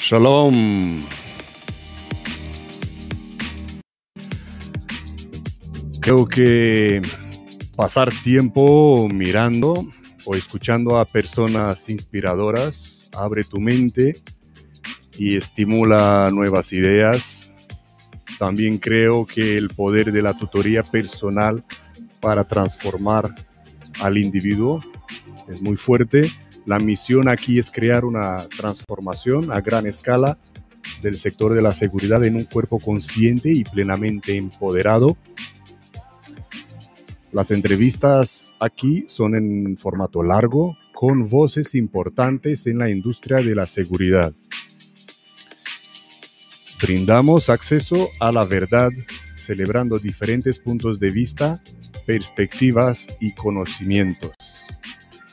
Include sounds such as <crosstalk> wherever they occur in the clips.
Shalom. Creo que pasar tiempo mirando o escuchando a personas inspiradoras abre tu mente y estimula nuevas ideas. También creo que el poder de la tutoría personal para transformar al individuo es muy fuerte. La misión aquí es crear una transformación a gran escala del sector de la seguridad en un cuerpo consciente y plenamente empoderado. Las entrevistas aquí son en formato largo, con voces importantes en la industria de la seguridad. Brindamos acceso a la verdad, celebrando diferentes puntos de vista, perspectivas y conocimientos.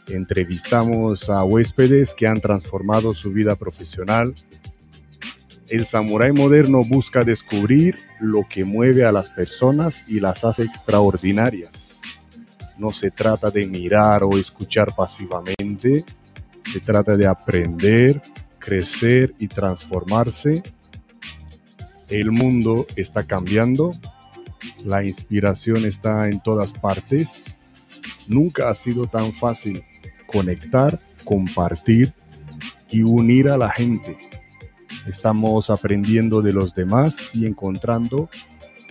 Entrevistamos a huéspedes que han transformado su vida profesional. El samurái moderno busca descubrir lo que mueve a las personas y las hace extraordinarias. No se trata de mirar o escuchar pasivamente, se trata de aprender, crecer y transformarse. El mundo está cambiando, la inspiración está en todas partes. Nunca ha sido tan fácil conectar, compartir y unir a la gente. Estamos aprendiendo de los demás y encontrando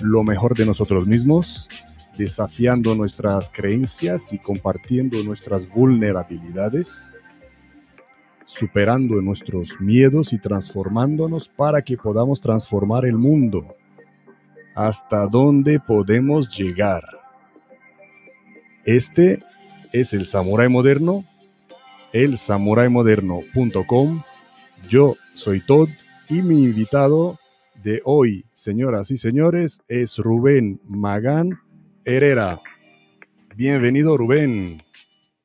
lo mejor de nosotros mismos, desafiando nuestras creencias y compartiendo nuestras vulnerabilidades, superando nuestros miedos y transformándonos para que podamos transformar el mundo. ¿Hasta dónde podemos llegar? Este es el Samurai Moderno, el samuraimoderno.com. Yo soy Todd y mi invitado de hoy, señoras y señores, es Rubén Magán Herrera. Bienvenido, Rubén.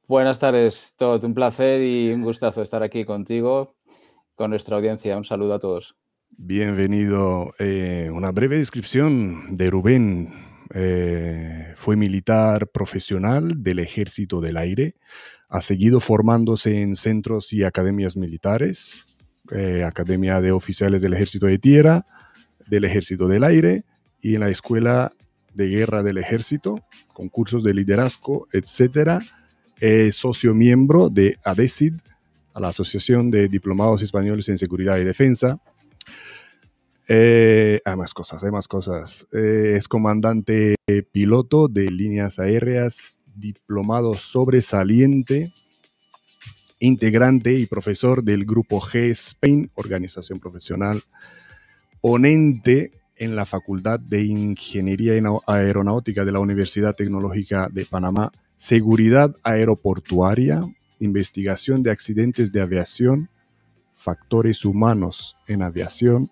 Buenas tardes, Todd. Un placer y un gustazo estar aquí contigo, con nuestra audiencia. Un saludo a todos. Bienvenido. Eh, una breve descripción de Rubén. Eh, fue militar profesional del Ejército del Aire. Ha seguido formándose en centros y academias militares, eh, Academia de Oficiales del Ejército de Tierra, del Ejército del Aire y en la Escuela de Guerra del Ejército, con cursos de liderazgo, etc. Es socio miembro de ADESID, la Asociación de Diplomados Españoles en Seguridad y Defensa, eh, hay más cosas, hay más cosas. Eh, es comandante piloto de líneas aéreas, diplomado sobresaliente, integrante y profesor del Grupo G Spain, organización profesional, ponente en la Facultad de Ingeniería Aeronáutica de la Universidad Tecnológica de Panamá, seguridad aeroportuaria, investigación de accidentes de aviación, factores humanos en aviación,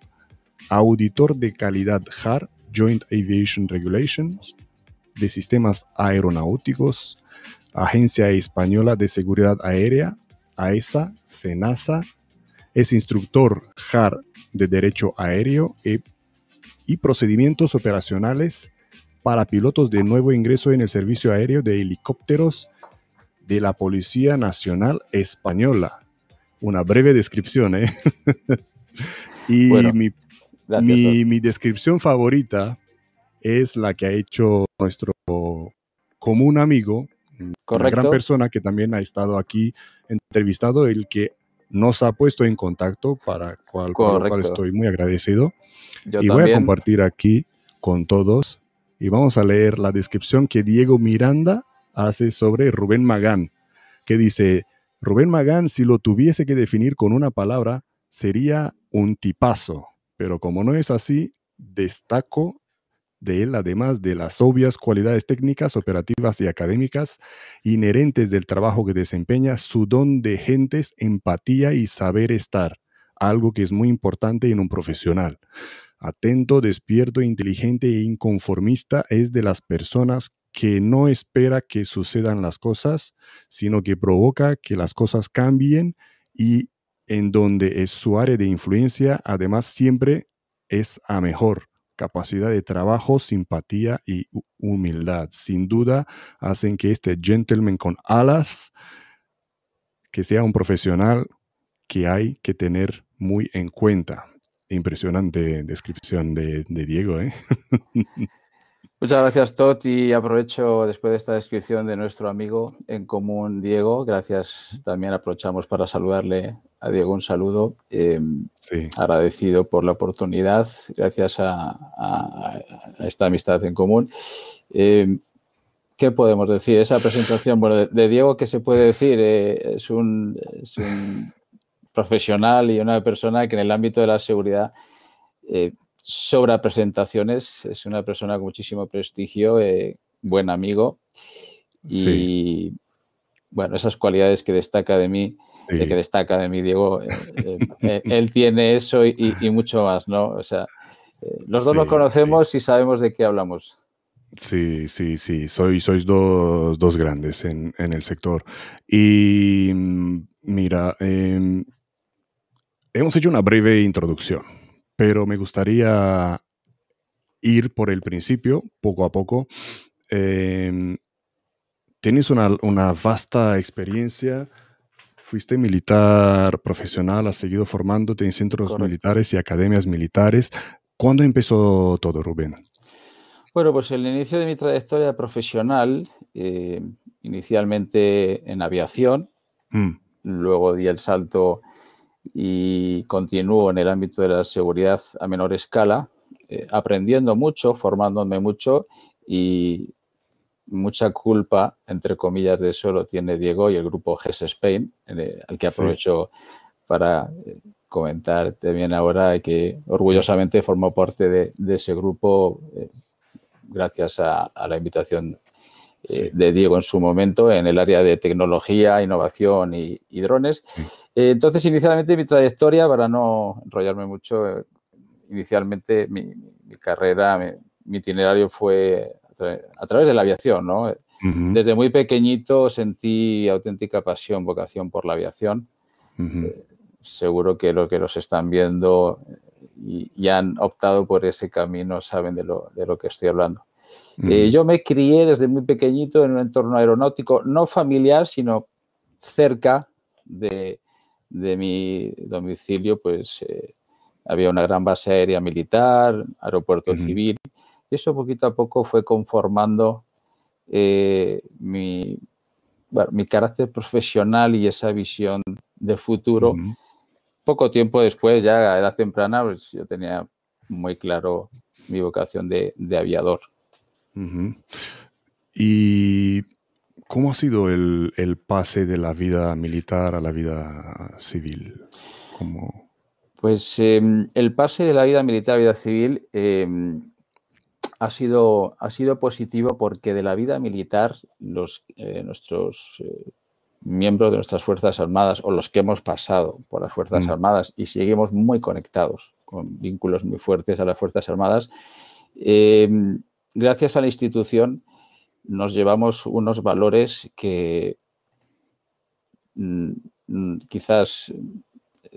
auditor de calidad JAR, Joint Aviation Regulations, de sistemas aeronáuticos, Agencia Española de Seguridad Aérea, AESA, SENASA, es instructor JAR de Derecho Aéreo y, y procedimientos operacionales para pilotos de nuevo ingreso en el servicio aéreo de helicópteros de la Policía Nacional Española. Una breve descripción, ¿eh? <laughs> y mi mi, descripción favorita es la que ha hecho nuestro común amigo, una gran persona que también ha estado aquí entrevistado, el que nos ha puesto en contacto, para cual, lo cual estoy muy agradecido. y voy a compartir aquí con todos y vamos a leer la descripción que Diego Miranda hace sobre Rubén Magán, que dice, Rubén Magán, si lo tuviese que definir con una palabra, sería un tipazo pero como no es así, destaco de él, además de las obvias cualidades técnicas, operativas y académicas inherentes del trabajo que desempeña, su don de gentes, empatía y saber estar, algo que es muy importante en un profesional. Atento, despierto, inteligente e inconformista es de las personas que no espera que sucedan las cosas, sino que provoca que las cosas cambien y en donde es su área de influencia, además siempre es a mejor capacidad de trabajo, simpatía y humildad. Sin duda hacen que este gentleman con alas, que sea un profesional que hay que tener muy en cuenta. Impresionante descripción de, Diego. ¿eh? <laughs> Muchas gracias, Todd, y aprovecho después de esta descripción de nuestro amigo en común, Diego. Gracias. También aprovechamos para saludarle a Diego un saludo. Em, agradecido por la oportunidad, gracias a, esta amistad en común. Em, ¿Qué podemos decir? Esa presentación, bueno, de, Diego, ¿qué se puede decir? Eh, es, un, profesional y una persona que en el ámbito de la seguridad eh, sobra presentaciones, es una persona con muchísimo prestigio, eh, buen amigo y bueno, esas cualidades que destaca de mí, que destaca de mí Diego, él tiene eso y, mucho más, ¿no? O sea, los dos lo conocemos y sabemos de qué hablamos. Sí, sí, sí, Soy, sois dos, dos grandes en, en, el sector. Y mm, mira, em, hemos hecho una breve introducción, pero me gustaría ir por el principio, poco a poco. Eh, tienes una, una, vasta experiencia, fuiste militar profesional, has seguido formándote en centros militares y academias militares. ¿Cuándo empezó todo, Rubén? Bueno, pues el inicio de mi trayectoria profesional, eh, inicialmente en aviación, mm. luego di el salto y continúo en el ámbito de la seguridad a menor escala, eh, aprendiendo mucho, formándome mucho y mucha culpa, entre comillas, de eso lo tiene Diego y el grupo GES Spain, al que aprovecho para eh, comentar también ahora que orgullosamente formo parte de, ese grupo gracias a, la invitación eh, de Diego en su momento en el área de tecnología, innovación y, drones. Eh, entonces, inicialmente mi trayectoria, para no enrollarme mucho, eh, inicialmente mi, carrera, mi, itinerario fue a, través de la aviación, ¿no? Desde muy pequeñito sentí auténtica pasión, vocación por la aviación. seguro que los que los están viendo y, han optado por ese camino saben de lo, de lo que estoy hablando. Eh, yo me crié desde muy pequeñito en un entorno aeronáutico, no familiar, sino cerca de, de mi domicilio, pues eh, había una gran base aérea militar, aeropuerto civil, y eso poquito a poco fue conformando eh, mi, mi carácter profesional y esa visión de futuro poco tiempo después, ya a edad temprana, pues yo tenía muy claro mi vocación de, aviador. ¿Y cómo ha sido el, pase de la vida militar a la vida civil? Pues em, el pase de la vida militar a la vida civil em, ha, sido, ha sido positivo porque de la vida militar los, eh, nuestros eh, miembros de nuestras Fuerzas Armadas o los que hemos pasado por las Fuerzas mm. Armadas y seguimos muy conectados con vínculos muy fuertes a las Fuerzas Armadas, em, gracias a la institución nos llevamos unos valores que mm, mm, quizás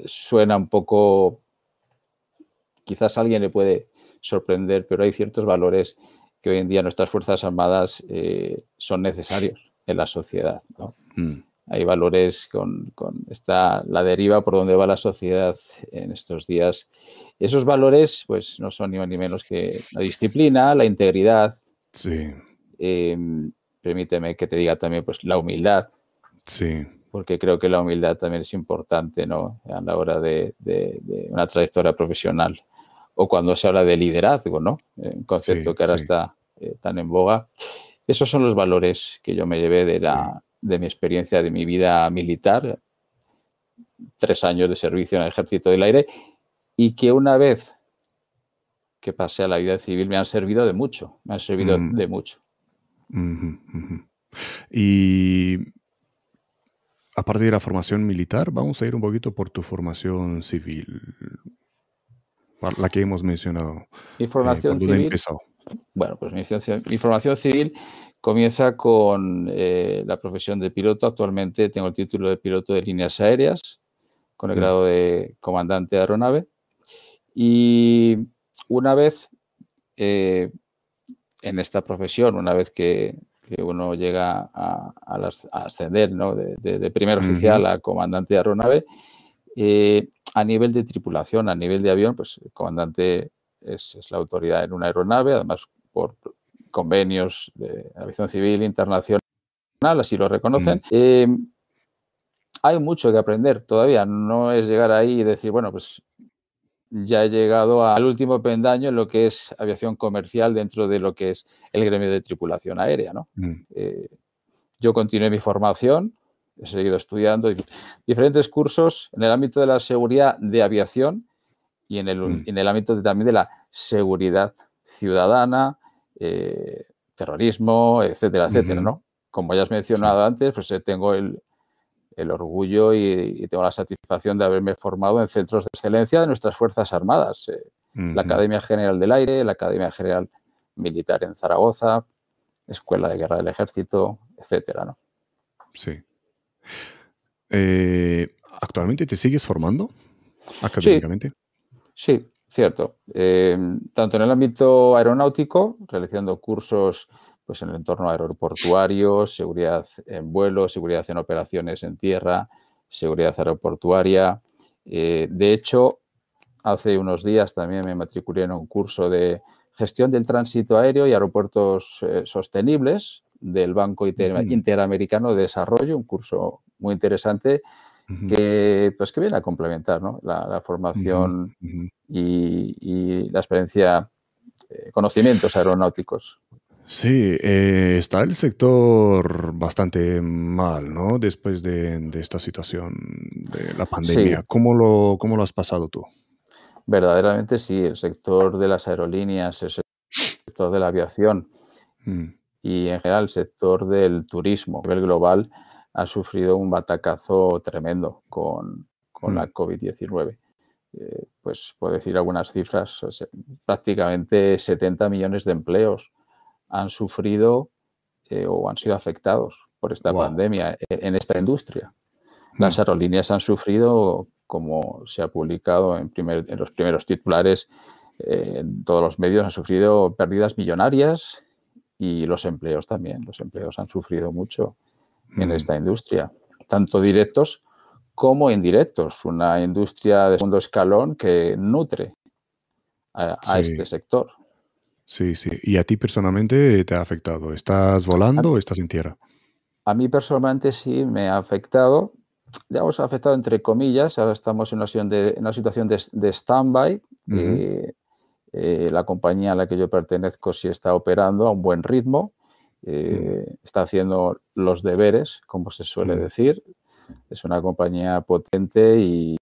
suena un poco, quizás a alguien le puede sorprender, pero hay ciertos valores que hoy en día nuestras Fuerzas Armadas eh, son necesarios en la sociedad hay valores con, esta, la deriva por donde va la sociedad en estos días. Esos valores, pues, no son ni más ni menos que la disciplina, la integridad. Sí. Em, permíteme que te diga también, pues, la humildad. Sí. Porque creo que la humildad también es importante, ¿no? A la hora de, una trayectoria profesional. O cuando se habla de liderazgo, ¿no? Un concepto que ahora está eh, tan en boga. Esos son los valores que yo me llevé de la, de mi experiencia de mi vida militar, tres años de servicio en el Ejército del Aire, y que una vez que pasé a la vida civil me han servido de mucho, me han servido mm. de mucho. Y aparte de la formación militar, vamos a ir un poquito por tu formación civil, la que hemos mencionado. Mi formación eh, civil. Bueno, pues mi, mi, formación civil Comienza con eh, la profesión de piloto. Actualmente tengo el título de piloto de líneas aéreas con el grado de comandante de aeronave. Y una vez eh, en esta profesión, una vez que, uno llega a, ascender de, primer oficial a comandante de aeronave, eh, a nivel de tripulación, a nivel de avión, pues el comandante es, la autoridad en una aeronave, además por convenios de aviación civil internacional, así lo reconocen. Mm. Eh, hay mucho que aprender todavía, no es llegar ahí y decir, bueno, pues ya he llegado al último pendaño en lo que es aviación comercial dentro de lo que es el gremio de tripulación aérea. ¿no? Mm. Eh, yo continué mi formación, he seguido estudiando diferentes cursos en el ámbito de la seguridad de aviación y en el, mm. en el ámbito también de la seguridad ciudadana, eh, terrorismo, etcétera, etcétera, ¿no? Como ya has mencionado antes, pues eh, tengo el, orgullo y, tengo la satisfacción de haberme formado en centros de excelencia de nuestras Fuerzas Armadas, eh, la Academia General del Aire, la Academia General Militar en Zaragoza, Escuela de Guerra del Ejército, etcétera, ¿no? Sí. ¿Actualmente te sigues formando académicamente? Sí, cierto. Eh, tanto en el ámbito aeronáutico, realizando cursos pues, en el entorno aeroportuario, seguridad en vuelo, seguridad en operaciones en tierra, seguridad aeroportuaria. Eh, de hecho, hace unos días también me matriculé en un curso de gestión del tránsito aéreo y aeropuertos eh, sostenibles del Banco Interamericano de Desarrollo, un curso muy interesante que, pues, que viene a complementar la, formación Y, la experiencia, eh, conocimientos aeronáuticos. Sí, eh, está el sector bastante mal, ¿no? Después de, esta situación de la pandemia. ¿Cómo, lo, ¿Cómo lo has pasado tú? Verdaderamente sí, el sector de las aerolíneas, el sector de la aviación mm. Y en general el sector del turismo a nivel global ha sufrido un batacazo tremendo con, la mm. COVID-19. Eh, pues puedo decir algunas cifras, prácticamente 70 millones de empleos han sufrido eh, o han sido afectados por esta pandemia en, esta industria. Las mm. aerolíneas han sufrido, como se ha publicado en, en los primeros titulares, eh, en todos los medios han sufrido pérdidas millonarias y los empleos también. Los empleos han sufrido mucho en mm. esta industria, tanto directos como indirectos. Una industria de segundo escalón que nutre a, este sector. Sí, sí. ¿Y a ti personalmente te ha afectado? ¿Estás volando o estás en tierra? A mí personalmente sí me ha afectado. Digamos, ha afectado entre comillas. Ahora estamos en una situación de, una situación de, stand-by. Eh, eh, la compañía a la que yo pertenezco sí está operando a un buen ritmo. Eh, está haciendo los deberes, como se suele decir. Es una compañía potente y,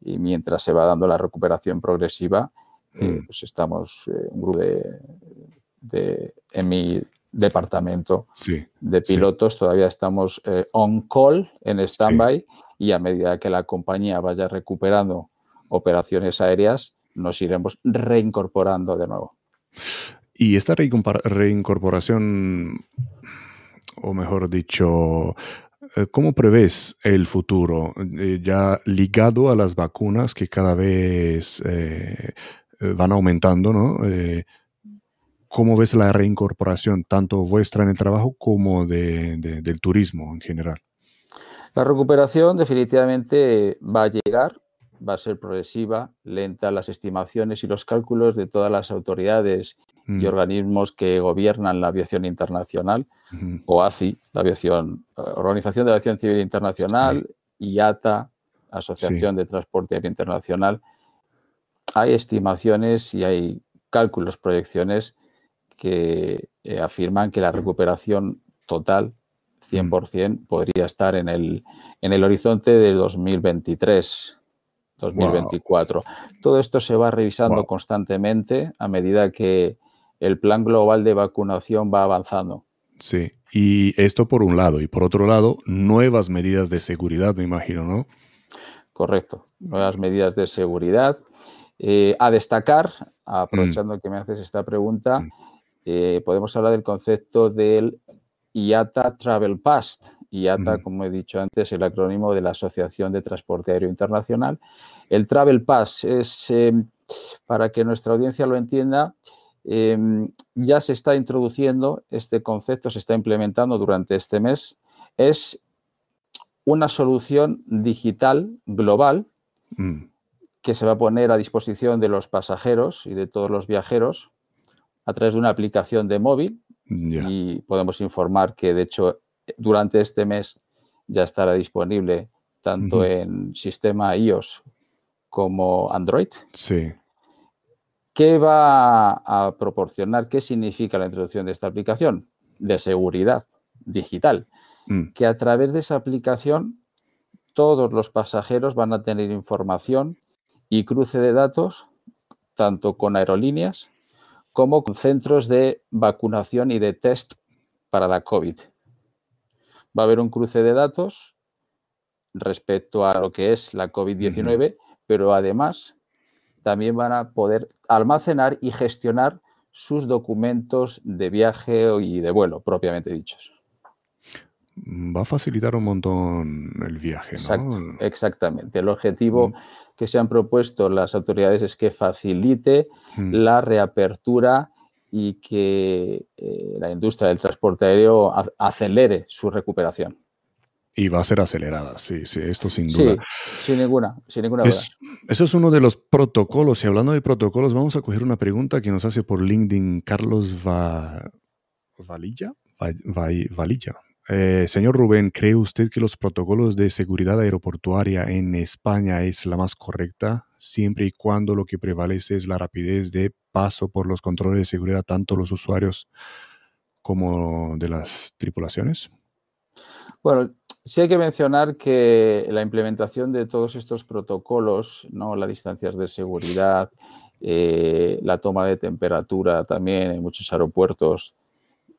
mientras se va dando la recuperación progresiva, eh, pues estamos un grupo de, en mi departamento de pilotos, todavía estamos on call, en stand-by, y a medida que la compañía vaya recuperando operaciones aéreas, nos iremos reincorporando de nuevo. Y esta reincorporación, o mejor dicho, eh, ¿cómo prevés el futuro eh, ya ligado a las vacunas que cada vez eh, van aumentando, ¿no? ¿Cómo ves la reincorporación, tanto vuestra en el trabajo como del turismo en general? La recuperación definitivamente va a llegar, va a ser progresiva, lenta. Las estimaciones y los cálculos de todas las autoridades y mm. organismos que gobiernan la aviación internacional, OACI, la aviación, Organización de la Aviación Civil Internacional, IATA, Asociación de Transporte Aéreo Internacional. Hay estimaciones y hay cálculos, proyecciones que eh, afirman que la recuperación total 100% mm. podría estar en el, en el horizonte de 2023. 2024. Todo esto se va revisando constantemente a medida que el plan global de vacunación va avanzando. Sí, y esto por un lado. Y por otro lado, nuevas medidas de seguridad, me imagino, ¿no? Correcto, nuevas medidas de seguridad. Eh, a destacar, aprovechando mm. que me haces esta pregunta, mm. eh, podemos hablar del concepto del IATA Travel Pass. IATA, mm. como he dicho antes, es el acrónimo de la Asociación de Transporte Aéreo Internacional. El Travel Pass es, eh, para que nuestra audiencia lo entienda, Em, ya se está introduciendo, este concepto se está implementando durante este mes, es una solución digital global mm. que se va a poner a disposición de los pasajeros y de todos los viajeros a través de una aplicación de móvil y podemos informar que de hecho durante este mes ya estará disponible tanto en sistema iOS como Android. Sí. ¿Qué va a proporcionar? ¿Qué significa la introducción de esta aplicación? De seguridad digital. Mm. Que a través de esa aplicación todos los pasajeros van a tener información y cruce de datos tanto con aerolíneas como con centros de vacunación y de test para la COVID. Va a haber un cruce de datos respecto a lo que es la COVID-19, pero además también van a poder almacenar y gestionar sus documentos de viaje y de vuelo, propiamente dichos. Va a facilitar un montón el viaje, ¿no? exactamente. El objetivo que se han propuesto las autoridades es que facilite la reapertura y que eh, la industria del transporte aéreo acelere su recuperación. Y va a ser acelerada, sí, sí, esto sin duda. Sí, sin ninguna, sin ninguna duda. Eso es uno de los protocolos. Y hablando de protocolos, vamos a coger una pregunta que nos hace por LinkedIn Carlos Valilla. Valilla. Eh, señor Rubén, ¿cree usted que los protocolos de seguridad aeroportuaria en España es la más correcta, siempre y cuando lo que prevalece es la rapidez de paso por los controles de seguridad, tanto los usuarios como de las tripulaciones? Bueno, Sí hay que mencionar que la implementación de todos estos protocolos, ¿no? las distancias de seguridad, eh, la toma de temperatura también en muchos aeropuertos,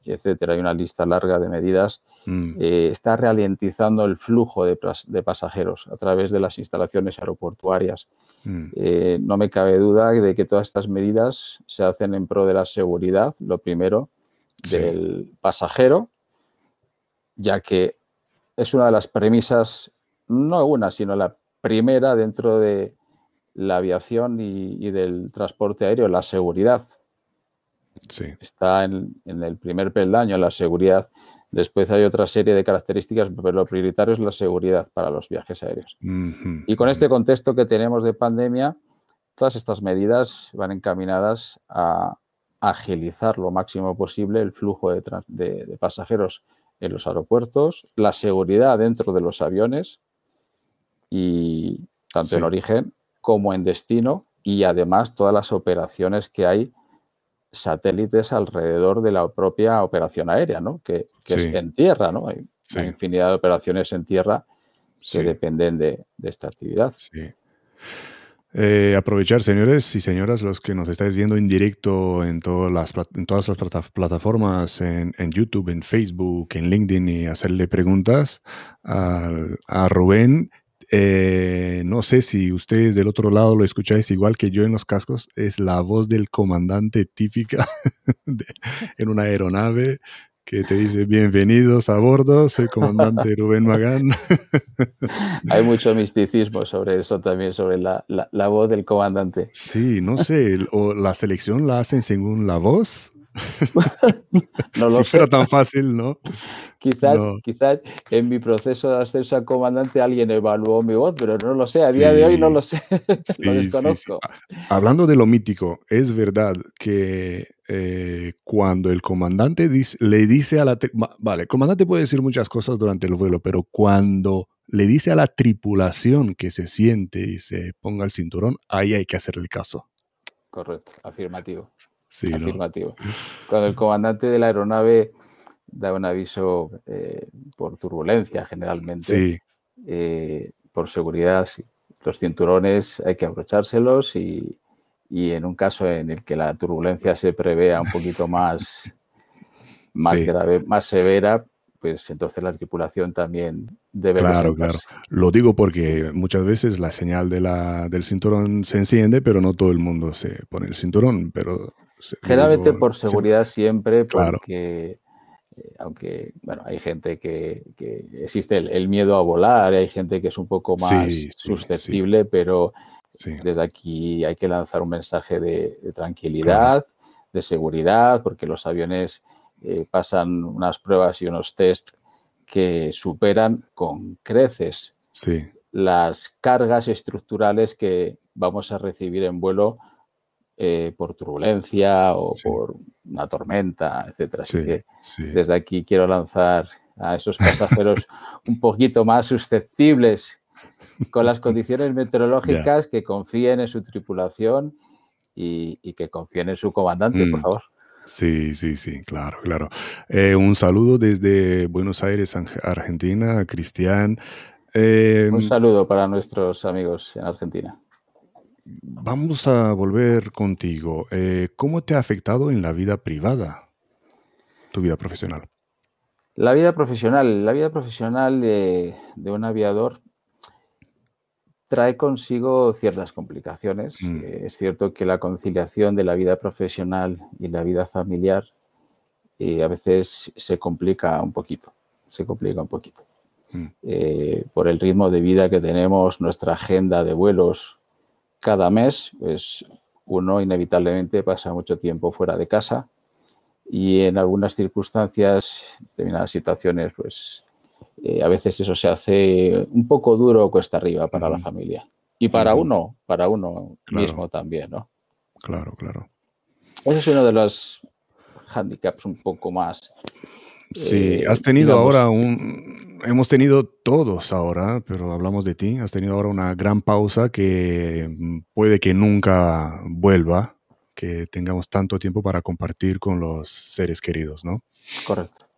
etcétera, hay una lista larga de medidas, mm. eh, está ralentizando el flujo de, pasajeros a través de las instalaciones aeroportuarias. Mm. Eh, no me cabe duda de que todas estas medidas se hacen en pro de la seguridad, lo primero, del pasajero, ya que es una de las premisas, no una, sino la primera dentro de la aviación y, del transporte aéreo, la seguridad. Está en, el primer peldaño, la seguridad. Después hay otra serie de características, pero lo prioritario es la seguridad para los viajes aéreos. Y con este contexto que tenemos de pandemia, todas estas medidas van encaminadas a agilizar lo máximo posible el flujo de pasajeros en los aeropuertos, la seguridad dentro de los aviones y tanto en origen como en destino y además todas las operaciones que hay satélites alrededor de la propia operación aérea, ¿no? Que, es en tierra, ¿no? Hay una infinidad de operaciones en tierra que dependen de, de, esta actividad. Sí. Eh, aprovechar, señores y señoras, los que nos estáis viendo en directo en todas las, en todas las plataformas, en, YouTube, en Facebook, en LinkedIn, y hacerle preguntas a, Rubén. Eh, no sé si ustedes del otro lado lo escucháis igual que yo en los cascos, es la voz del comandante típica <laughs> en una aeronave que te dice bienvenidos a bordo, soy comandante Rubén Magán. <laughs> Hay mucho misticismo sobre eso también, sobre la, voz del comandante. Sí, no sé, o la selección la hacen según la voz. <laughs> no lo si fuera tan fácil, ¿no? Quizás, quizás en mi proceso de ascenso a comandante alguien evaluó mi voz, pero no lo sé, a día de hoy no lo sé, <laughs> lo desconozco. Hablando de lo mítico, es verdad que eh, cuando el comandante le dice a la... Vale, el comandante puede decir muchas cosas durante el vuelo, pero cuando le dice a la tripulación que se siente y se ponga el cinturón, ahí hay que hacerle caso. Correcto, afirmativo. Sí, afirmativo. <laughs> Cuando el comandante de la aeronave da un aviso eh, por turbulencia generalmente. Eh, por seguridad, los cinturones hay que abrochárselos y, en un caso en el que la turbulencia se prevea un poquito más, <laughs> más grave, más severa, pues entonces la tripulación también debe Claro, claro. Lo digo porque muchas veces la señal de la, del cinturón se enciende, pero no todo el mundo se pone el cinturón, pero... Generalmente por seguridad siempre, porque eh, aunque, bueno, hay gente que, existe el, miedo a volar, hay gente que es un poco más susceptible, pero desde aquí hay que lanzar un mensaje de, tranquilidad, de seguridad, porque los aviones eh, pasan unas pruebas y unos test que superan con creces las cargas estructurales que vamos a recibir en vuelo eh, por turbulencia o por una tormenta, etcétera. Así que desde aquí quiero lanzar a esos pasajeros <laughs> un poquito más susceptibles con las condiciones meteorológicas que confíen en su tripulación y, que confíen en su comandante, por mm. favor. Sí, sí, sí, claro, claro. Eh, un saludo desde Buenos Aires, Argentina, Cristian. un em, saludo para nuestros amigos en Argentina. Vamos a volver contigo. Eh, ¿Cómo te ha afectado en la vida privada tu vida profesional? La vida profesional, la vida profesional de, un aviador trae consigo ciertas complicaciones. Mm. Eh, es cierto que la conciliación de la vida profesional y la vida familiar eh, a veces se complica un poquito, se complica un poquito. Mm. Por el ritmo de vida que tenemos, nuestra agenda de vuelos cada mes, pues uno inevitablemente pasa mucho tiempo fuera de casa y en algunas circunstancias, determinadas situaciones, pues eh, a veces eso se hace un poco duro o cuesta arriba para la familia. Y para uno, para uno mismo también, ¿no? Claro, claro. Ese es uno de los handicaps un poco más. Sí, eh, has tenido ahora un. Hemos tenido todos ahora, pero hablamos de ti. Has tenido ahora una gran pausa que mm, puede que nunca vuelva, que tengamos tanto tiempo para compartir con los seres queridos, ¿no? Correcto.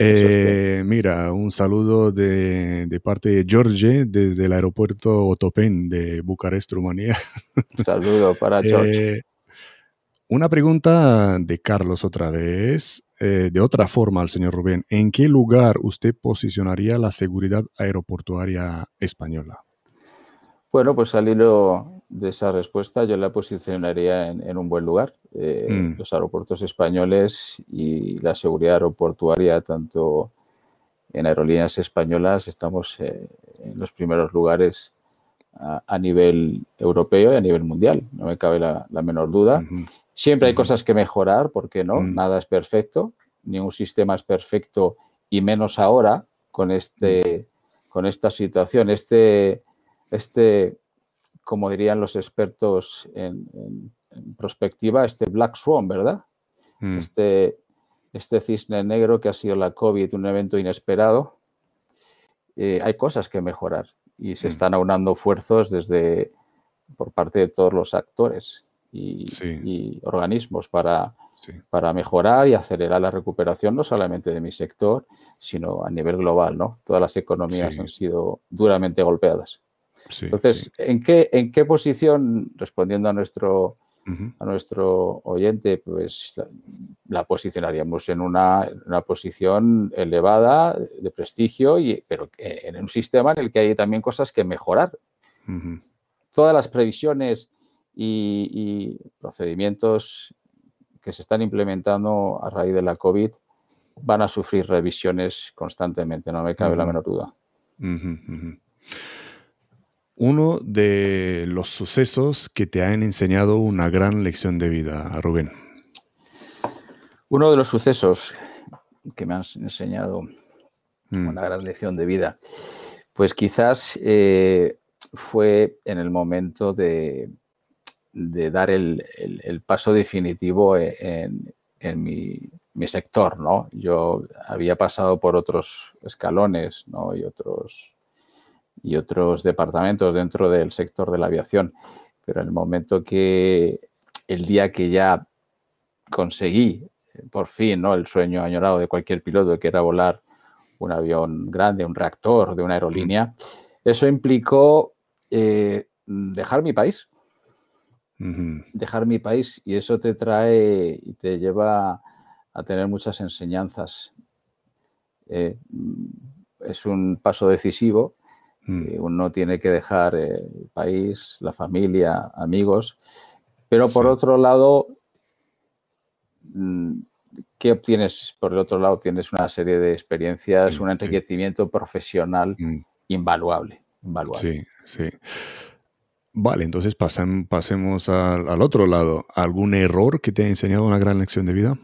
Eh, mira, un saludo de, parte de George desde el aeropuerto Otopen de Bucarest, Rumanía. Un saludo para George. <laughs> Eh, una pregunta de Carlos otra vez, eh, de otra forma al señor Rubén. ¿En qué lugar usted posicionaría la seguridad aeroportuaria española? Bueno, pues al hilo de esa respuesta yo la posicionaría en, un buen lugar. Eh, mm. Los aeropuertos españoles y la seguridad aeroportuaria, tanto en aerolíneas españolas, estamos eh, en los primeros lugares a, nivel europeo y a nivel mundial, no me cabe la, menor duda. Siempre hay cosas que mejorar, porque no, mm. nada es perfecto, ningún sistema es perfecto y menos ahora con, este, mm. con esta situación. Este, este, como dirían los expertos en, prospectiva, este Black Swan, ¿verdad? Mm. Este, este cisne negro que ha sido la COVID, un evento inesperado. Eh, hay cosas que mejorar y se mm. están aunando esfuerzos desde por parte de todos los actores y, organismos para, para mejorar y acelerar la recuperación no solamente de mi sector, sino a nivel global, ¿no? Todas las economías han sido duramente golpeadas. Entonces, ¿en, qué, ¿en qué posición, respondiendo a nuestro, a nuestro oyente, pues la, posicionaríamos en una, posición elevada de prestigio, y, pero en un sistema en el que hay también cosas que mejorar. Todas las previsiones y, procedimientos que se están implementando a raíz de la COVID van a sufrir revisiones constantemente, no me cabe la menor duda uno de los sucesos que te han enseñado una gran lección de vida, Rubén. Uno de los sucesos que me han enseñado mm. una gran lección de vida, pues quizás eh, fue en el momento de, dar el, paso definitivo en, mi, sector, ¿no? Yo había pasado por otros escalones, ¿no? Y otros y otros departamentos dentro del sector de la aviación. Pero en el momento que el día que ya conseguí por fin ¿no? el sueño añorado de cualquier piloto, que era volar un avión grande, un reactor de una aerolínea, eso implicó eh, dejar mi país. Dejar mi país y eso te trae y te lleva a tener muchas enseñanzas. Eh, es un paso decisivo Mm. uno tiene que dejar el país, la familia, amigos, pero por otro lado, mm, ¿qué obtienes? Por el otro lado, tienes una serie de experiencias, un enriquecimiento profesional mm. invaluable, Sí, sí. Vale, entonces pasemos al, otro lado. ¿Algún error que te ha enseñado una gran lección de vida?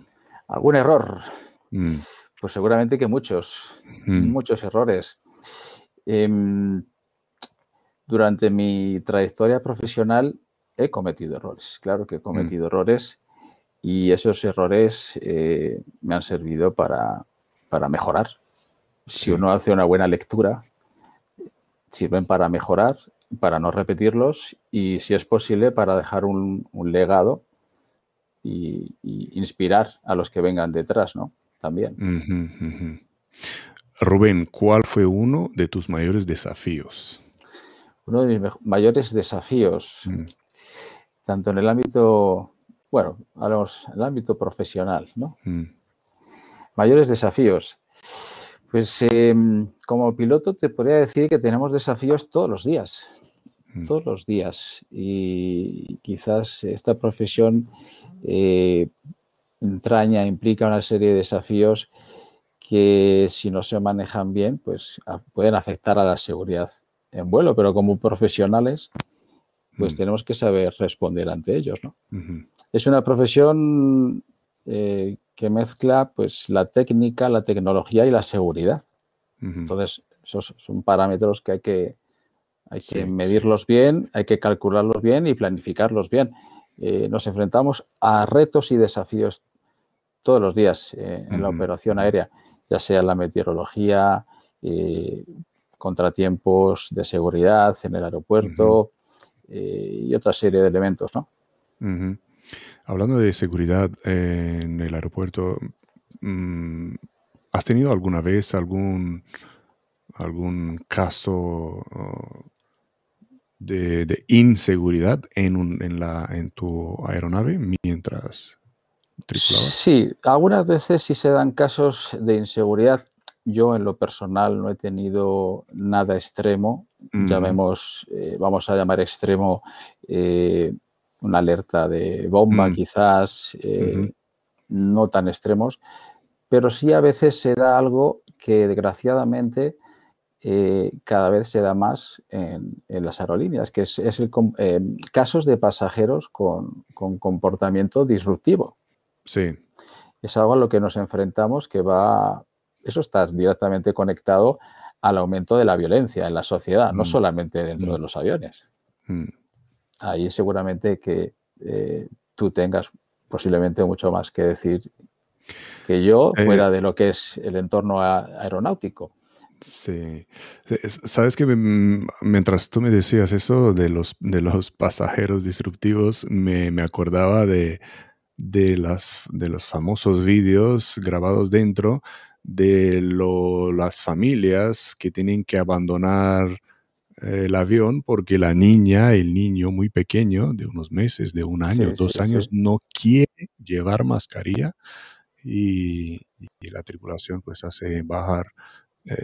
¿Algún error? Pues seguramente que muchos, muchos errores. Em, durante mi trayectoria profesional he cometido errores. Claro que he cometido mm. errores y esos errores eh, me han servido para, mejorar. Si uno hace una buena lectura, sirven para mejorar, para no repetirlos y, si es posible, para dejar un, legado y, inspirar a los que vengan detrás, ¿no? También. Rubén, ¿cuál fue uno de tus mayores desafíos? Uno de mis mayores desafíos, mm. tanto en el ámbito bueno, hablamos en el ámbito profesional, ¿no? Mm. Mayores desafíos. Pues em, como piloto te podría decir que tenemos desafíos todos los días, mm. todos los días. Y quizás esta profesión eh, entraña, implica una serie de desafíos que si no se manejan bien, pues pueden afectar a la seguridad en vuelo, pero como profesionales pues mm. tenemos que saber responder ante ellos. ¿no? Es una profesión eh, que mezcla pues, la técnica, la tecnología y la seguridad. Entonces, esos son parámetros que hay que, hay que medirlos bien, hay que calcularlos bien y planificarlos bien. Eh, nos enfrentamos a retos y desafíos todos los días eh, en la operación aérea, ya sea la meteorología, contratiempos de seguridad en el aeropuerto, eh, y otra serie de elementos, ¿no? Hablando de seguridad en el aeropuerto, mm, ¿has tenido alguna vez algún, algún caso de, inseguridad en, en, la, en tu aeronave mientras tripulabas? Sí, algunas veces sí se dan casos de inseguridad. Yo en lo personal no he tenido nada extremo, llamemos, eh, vamos a llamar extremo eh, una alerta de bomba mm. quizás, eh, no tan extremos, pero sí a veces se da algo que desgraciadamente cada vez se da más en, las aerolíneas, que es, el, casos de pasajeros con, con, comportamiento disruptivo. Sí. Es algo a lo que nos enfrentamos que va, eso está directamente conectado al aumento de la violencia en la sociedad, no mm. solamente dentro de mm. los aviones. Mm. Ahí seguramente que eh, tú tengas posiblemente mucho más que decir que yo, eh, fuera de lo que es el entorno aeronáutico. Sí. Sabes que mientras tú me decías eso de los, de los pasajeros disruptivos, me, acordaba de, de, las, de los famosos vídeos grabados dentro de las familias que tienen que abandonar eh, el avión porque la niña, el niño muy pequeño, de unos meses, de un año, dos años, no quiere llevar mascarilla y, la tripulación pues hace bajar eh,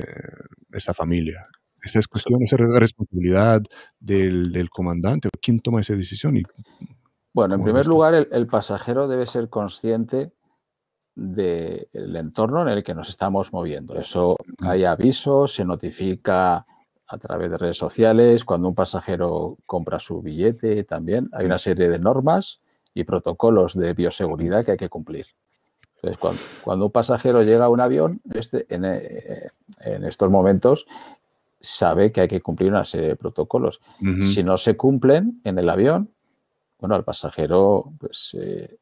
esa familia. Esa es cuestión, esa responsabilidad del, comandante. ¿Quién toma esa decisión? Y, bueno, en primer lugar, el pasajero debe ser consciente del entorno en el que nos estamos moviendo. Eso hay avisos, se notifica a través de redes sociales, cuando un pasajero compra su billete también, hay una serie de normas y protocolos de bioseguridad que hay que cumplir. Entonces, cuando, un pasajero llega a un avión, este, eh, en, estos momentos sabe que hay que cumplir una serie de protocolos. Si no se cumplen en el avión, bueno, al pasajero pues, eh,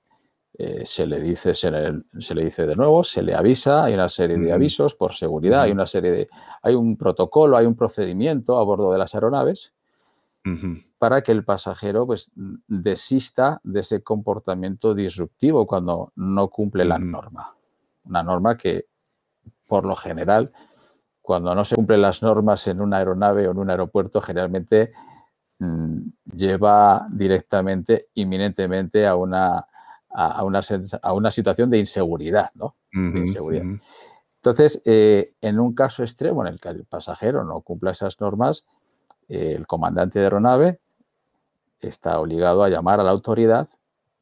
eh, se, le dice, se le, dice de nuevo, se le avisa, hay una serie de avisos por seguridad, hay una serie de, hay un protocolo, hay un procedimiento a bordo de las aeronaves para que el pasajero pues, desista de ese comportamiento disruptivo cuando no cumple la norma. Una norma que, por lo general, cuando no se cumplen las normas en una aeronave o en un aeropuerto, generalmente mm, lleva directamente, inminentemente a una a, una, a una, situación de inseguridad, ¿no? inseguridad. Entonces, eh, en un caso extremo en el que el pasajero no cumpla esas normas, eh, el comandante de aeronave está obligado a llamar a la autoridad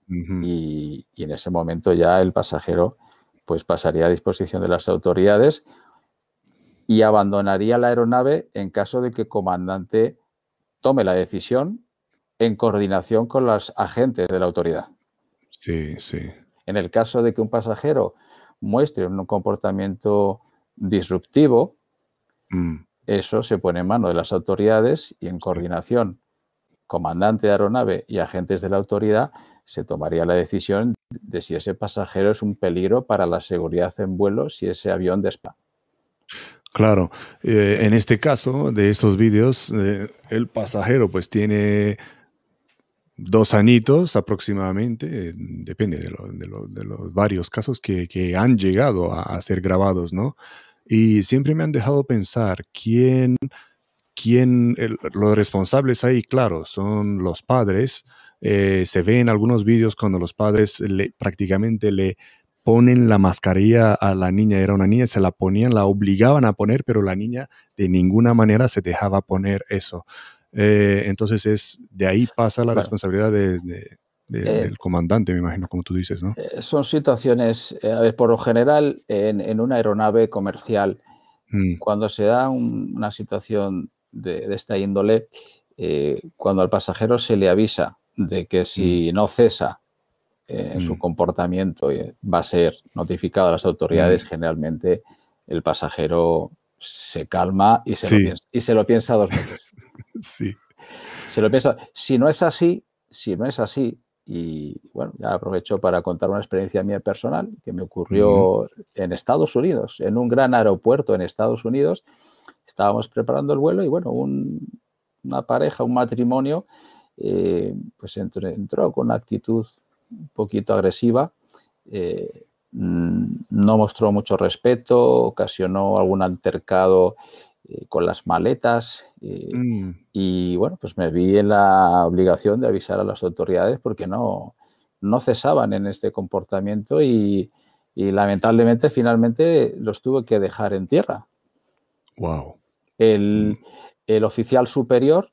y, en ese momento ya el pasajero pues pasaría a disposición de las autoridades y abandonaría la aeronave en caso de que el comandante tome la decisión en coordinación con los agentes de la autoridad. Sí, sí. En el caso de que un pasajero muestre un comportamiento disruptivo, mm. eso se pone en mano de las autoridades y en coordinación comandante de aeronave y agentes de la autoridad se tomaría la decisión de si ese pasajero es un peligro para la seguridad en vuelo si ese avión despa. Claro, eh, en este caso de esos vídeos, eh, el pasajero pues tiene dos anitos aproximadamente, depende de, los varios casos que, han llegado a, ser grabados, ¿no? Y siempre me han dejado pensar quién, quién los responsables ahí, claro, son los padres. Eh, se ve en algunos vídeos cuando los padres prácticamente le ponen la mascarilla a la niña, era una niña, se la ponían, la obligaban a poner, pero la niña de ninguna manera se dejaba poner eso. Eh, entonces es de ahí pasa la responsabilidad de, eh, del comandante, me imagino, como tú dices, ¿no? Eh, son situaciones, a ver, por lo general, en, una aeronave comercial, mm. cuando se da una situación de, esta índole, cuando al pasajero se le avisa de que si mm. no cesa en su mm. comportamiento va a ser notificado a las autoridades, generalmente el pasajero se calma y se, lo, piensa, y se lo piensa dos <laughs> veces. sí. Se lo piensa. Si no es así, si no es así, y bueno, ya aprovecho para contar una experiencia mía personal que me ocurrió en Estados Unidos, en un gran aeropuerto en Estados Unidos. Estábamos preparando el vuelo y bueno, una pareja, un matrimonio, eh, pues entró, entró, con una actitud un poquito agresiva. Eh, no mostró mucho respeto, ocasionó algún altercado eh, con las maletas eh, mm. y bueno, pues me vi en la obligación de avisar a las autoridades porque no, no cesaban en este comportamiento y, lamentablemente finalmente los tuve que dejar en tierra. Wow. El, mm. oficial superior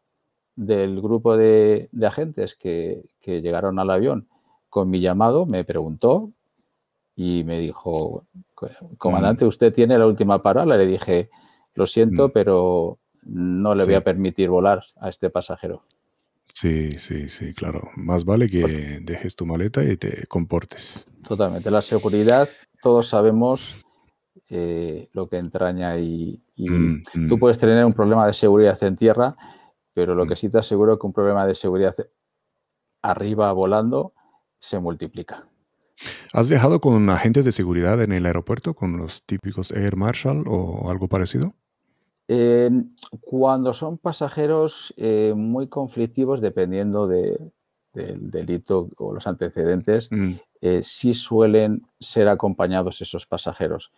del grupo de, agentes que, que llegaron al avión con mi llamado me preguntó y me dijo, comandante, usted tiene la última palabra. Le dije, lo siento, mm. pero no le voy a permitir volar a este pasajero. Sí, sí, sí, claro. Más vale que dejes tu maleta y te comportes. Totalmente. La seguridad, todos sabemos eh, lo que entraña y, mm, tú mm. puedes tener un problema de seguridad en tierra, pero lo que sí te aseguro es que un problema de seguridad arriba volando se multiplica. ¿Has viajado con agentes de seguridad en el aeropuerto, con los típicos Air Marshal o algo parecido? Em, cuando son pasajeros eh, muy conflictivos, dependiendo del delito o los antecedentes, mm. eh, sí suelen ser acompañados esos pasajeros.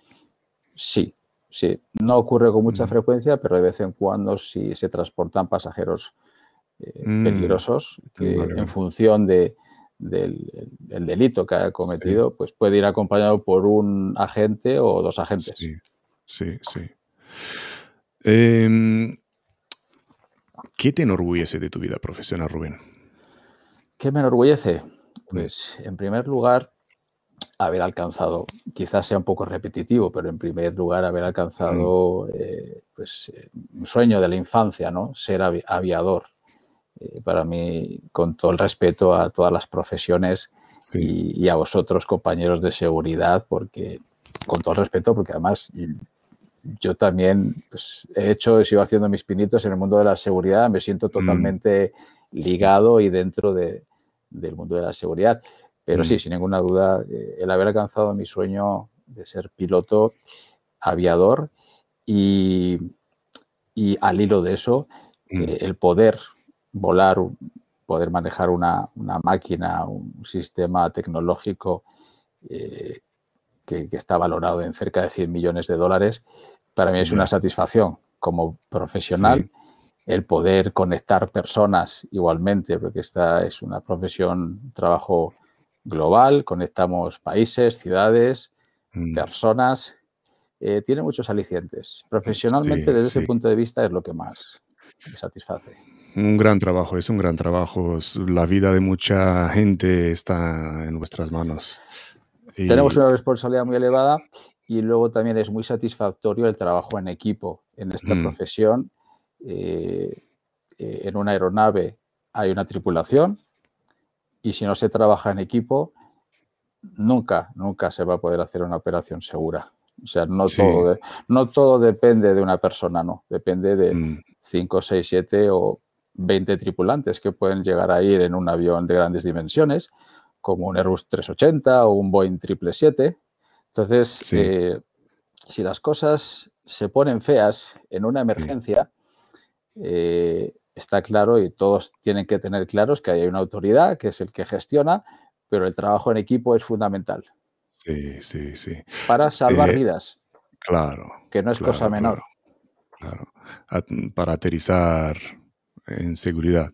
Sí, sí. No ocurre con mucha mm. frecuencia, pero de vez en cuando sí se transportan pasajeros eh, mm. peligrosos que en función de, del delito que ha cometido, pues puede ir acompañado por un agente o dos agentes. Sí, sí, sí. Em, ¿Qué te enorgullece de tu vida profesional, Rubén? ¿Qué me enorgullece? Pues en primer lugar, haber alcanzado, quizás sea un poco repetitivo, pero en primer lugar haber alcanzado eh, pues, eh, un sueño de la infancia, ¿no? Ser aviador. Eh, para mí, con todo el respeto a todas las profesiones y, a vosotros, compañeros de seguridad, porque con todo el respeto, porque además yo también pues, he hecho, he sido haciendo mis pinitos en el mundo de la seguridad, me siento mm. totalmente ligado y dentro de, del mundo de la seguridad. Pero sí, mm. sin ninguna duda, eh, el haber alcanzado mi sueño de ser piloto, aviador y, y al hilo de eso, mm. eh, el poder volar, poder manejar una, máquina, un sistema tecnológico eh, que, está valorado en cerca de 100 millones de dólares, para mí es una satisfacción como profesional el poder conectar personas igualmente, porque esta es una profesión, trabajo global, conectamos países, ciudades, mm. personas, eh, tiene muchos alicientes. Profesionalmente, desde ese punto de vista, es lo que más me satisface. Un gran trabajo, es un gran trabajo. La vida de mucha gente está en vuestras manos. Tenemos una responsabilidad muy elevada y luego también es muy satisfactorio el trabajo en equipo en esta mm. profesión. Eh, eh, en una aeronave hay una tripulación y si no se trabaja en equipo, nunca, nunca se va a poder hacer una operación segura. O sea, no, todo, no todo depende de una persona, no. Depende de 5, 6, 7 o 20 tripulantes que pueden llegar a ir en un avión de grandes dimensiones, como un Airbus 380 o un Boeing 777. Entonces, eh, si las cosas se ponen feas en una emergencia, eh, está claro y todos tienen que tener claros que hay una autoridad que es el que gestiona, pero el trabajo en equipo es fundamental. Sí, sí, sí. Para salvar eh, vidas. Claro. Que no es cosa menor. Claro. Para aterrizar en seguridad.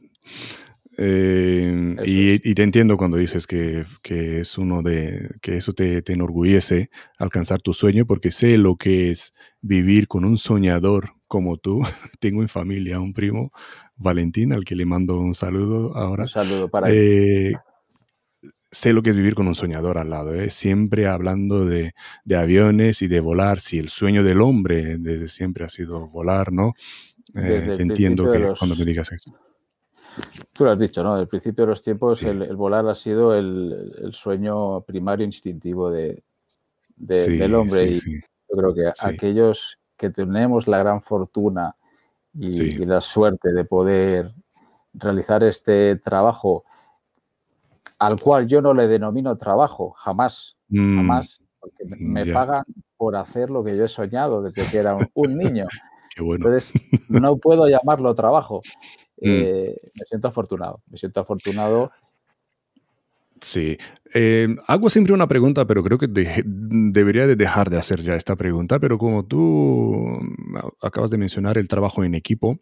Eh, y, te entiendo cuando dices que, es uno de que eso te, te, enorgullece alcanzar tu sueño, porque sé lo que es vivir con un soñador como tú. <laughs> Tengo en familia un primo, Valentín, al que le mando un saludo ahora. Un saludo para él. Eh, sé lo que es vivir con un soñador al lado, ¿eh? siempre hablando de, aviones y de volar. Si el sueño del hombre desde siempre ha sido volar, ¿no? Eh, te entiendo que cuando me digas eso. Tú lo has dicho, ¿no? Desde el principio de los tiempos el, volar ha sido el, sueño primario instintivo de, del hombre. y yo creo que aquellos que tenemos la gran fortuna y, la suerte de poder realizar este trabajo al cual yo no le denomino trabajo, jamás, mm, jamás, porque me pagan por hacer lo que yo he soñado desde que era un, niño. Entonces, no <laughs> puedo llamarlo trabajo. Mm. Eh, me siento afortunado, me siento afortunado Sí, eh, hago siempre una pregunta, pero creo que debería de dejar de hacer ya esta pregunta, pero como tú mm, acabas de mencionar el trabajo en equipo,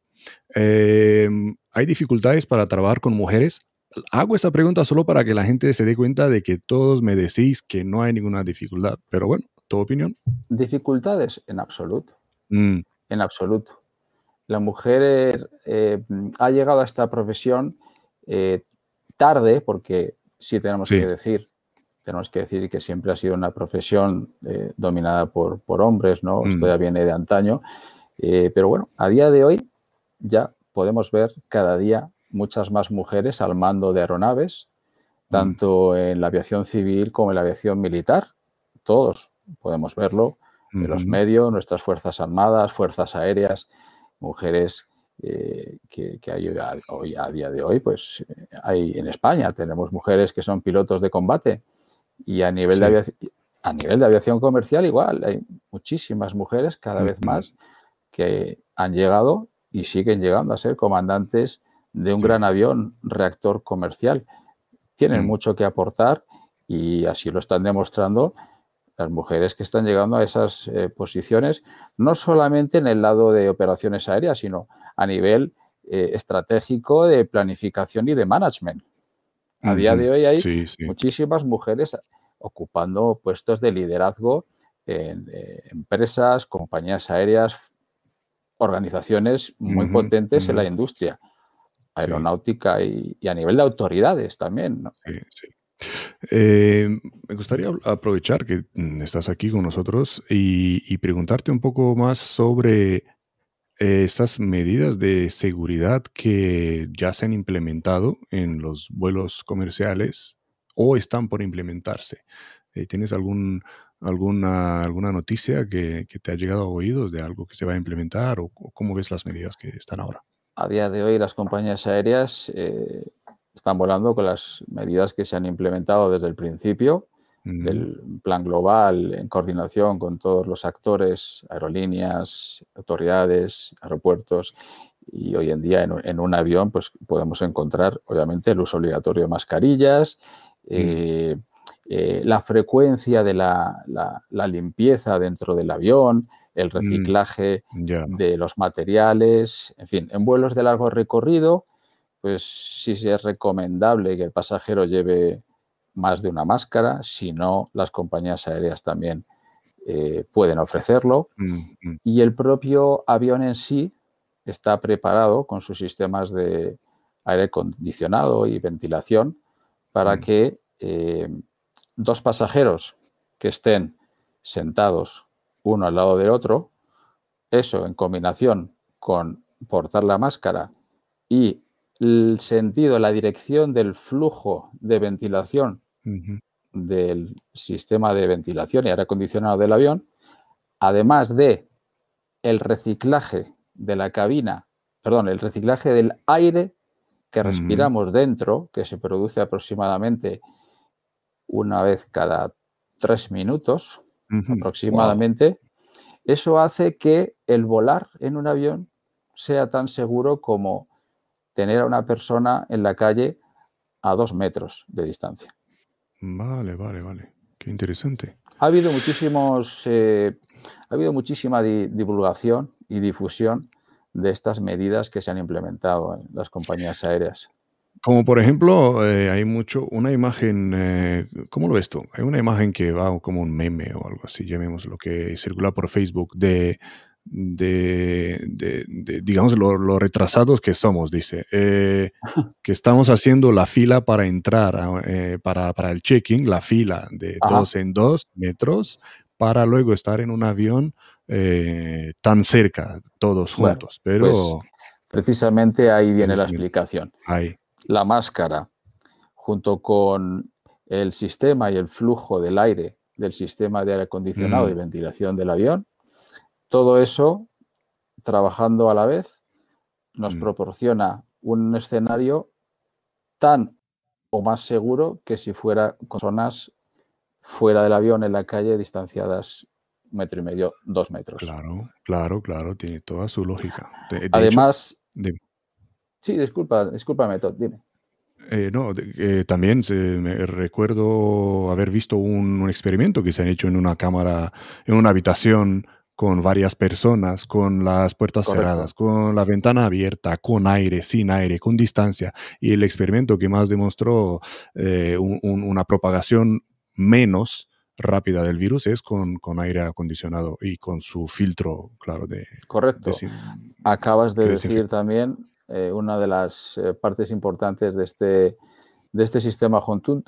eh, ¿hay dificultades para trabajar con mujeres? Hago esa pregunta solo para que la gente se dé cuenta de que todos me decís que no hay ninguna dificultad, pero bueno, ¿tu opinión? Dificultades en absoluto, mm. En absoluto. La mujer eh, ha llegado a esta profesión tarde porque sí tenemos que decir, tenemos que decir que siempre ha sido una profesión eh, dominada por, por, hombres, ¿no? Esto ya mm. viene de antaño. Eh, pero bueno, a día de hoy ya podemos ver cada día muchas más mujeres al mando de aeronaves, mm. tanto en la aviación civil como en la aviación militar. Todos podemos verlo en los medios, nuestras Fuerzas Armadas, Fuerzas Aéreas, mujeres eh, que, hay hoy, a día de hoy, pues eh, hay en España. Tenemos mujeres que son pilotos de combate y a nivel, de, aviación, a nivel de aviación comercial igual, hay muchísimas mujeres cada vez más que han llegado y siguen llegando a ser comandantes de un gran avión reactor comercial. Tienen mm. mucho que aportar y así lo están demostrando las mujeres que están llegando a esas eh, posiciones, no solamente en el lado de operaciones aéreas, sino a nivel eh, estratégico de planificación y de management. A día de hoy hay muchísimas mujeres ocupando puestos de liderazgo en eh, empresas, compañías aéreas, organizaciones muy potentes en la industria aeronáutica y, a nivel de autoridades también. Sí, sí. Eh, me gustaría aprovechar que mm, estás aquí con nosotros y, preguntarte un poco más sobre esas medidas de seguridad que ya se han implementado en los vuelos comerciales o están por implementarse. Eh, ¿Tienes algún, alguna, alguna noticia que, te ha llegado a oídos de algo que se va a implementar o, cómo ves las medidas que están ahora? A día de hoy las compañías aéreas eh, están volando con las medidas que se han implementado desde el principio del plan global en coordinación con todos los actores, aerolíneas, autoridades, aeropuertos. Y hoy en día en, un avión pues podemos encontrar obviamente el uso obligatorio de mascarillas, eh, eh, la frecuencia de la, limpieza dentro del avión, el mm, reciclaje de los materiales, en fin, en vuelos de largo recorrido pues sí, es recomendable que el pasajero lleve más de una máscara, si no, las compañías aéreas también eh, pueden ofrecerlo. Mm, mm. Y el propio avión en sí está preparado con sus sistemas de aire acondicionado y ventilación para mm. que eh, dos pasajeros que estén sentados uno al lado del otro, eso en combinación con portar la máscara y el sentido, la dirección del flujo de ventilación del sistema de ventilación y aire acondicionado del avión además de el reciclaje de la cabina, perdón, el reciclaje del aire que respiramos dentro, que se produce aproximadamente una vez cada tres minutos, aproximadamente, eso hace que el volar en un avión sea tan seguro como tener a una persona en la calle a dos metros de distancia. Vale, vale, vale. Qué interesante. Ha habido muchísimos, eh, ha habido muchísima divulgación y difusión de estas medidas que se han implementado en las compañías aéreas. Como por ejemplo, eh, hay mucho, una imagen, eh, ¿cómo lo ves tú? Hay una imagen que va como un meme o algo así, lo que circula por Facebook de, de, digamos, lo, retrasados que somos, dice, eh, que estamos haciendo la fila para entrar, para, para, el checking, la fila de dos en dos metros, para luego estar en un avión tan cerca, todos juntos. Pero... Pues, precisamente ahí viene la explicación. Ahí la máscara junto con el sistema y el flujo del aire del sistema de aire acondicionado y mm. ventilación del avión, todo eso trabajando a la vez nos mm. proporciona un escenario tan o más seguro que si fuera con zonas fuera del avión en la calle distanciadas un metro y medio, dos metros. Claro, claro, claro, tiene toda su lógica. Además, Sí, disculpa, discúlpame, Todd, dime. Eh, no, eh, también me recuerdo haber visto un, experimento que se han hecho en una cámara, en una habitación con varias personas, con las puertas cerradas, con la ventana abierta, con aire, sin aire, con distancia. Y el experimento que más demostró eh, una propagación menos rápida del virus es con, con, aire acondicionado y con su filtro, claro, de... Correcto. Acabas de decir también eh, una de las eh, partes importantes de este, de este sistema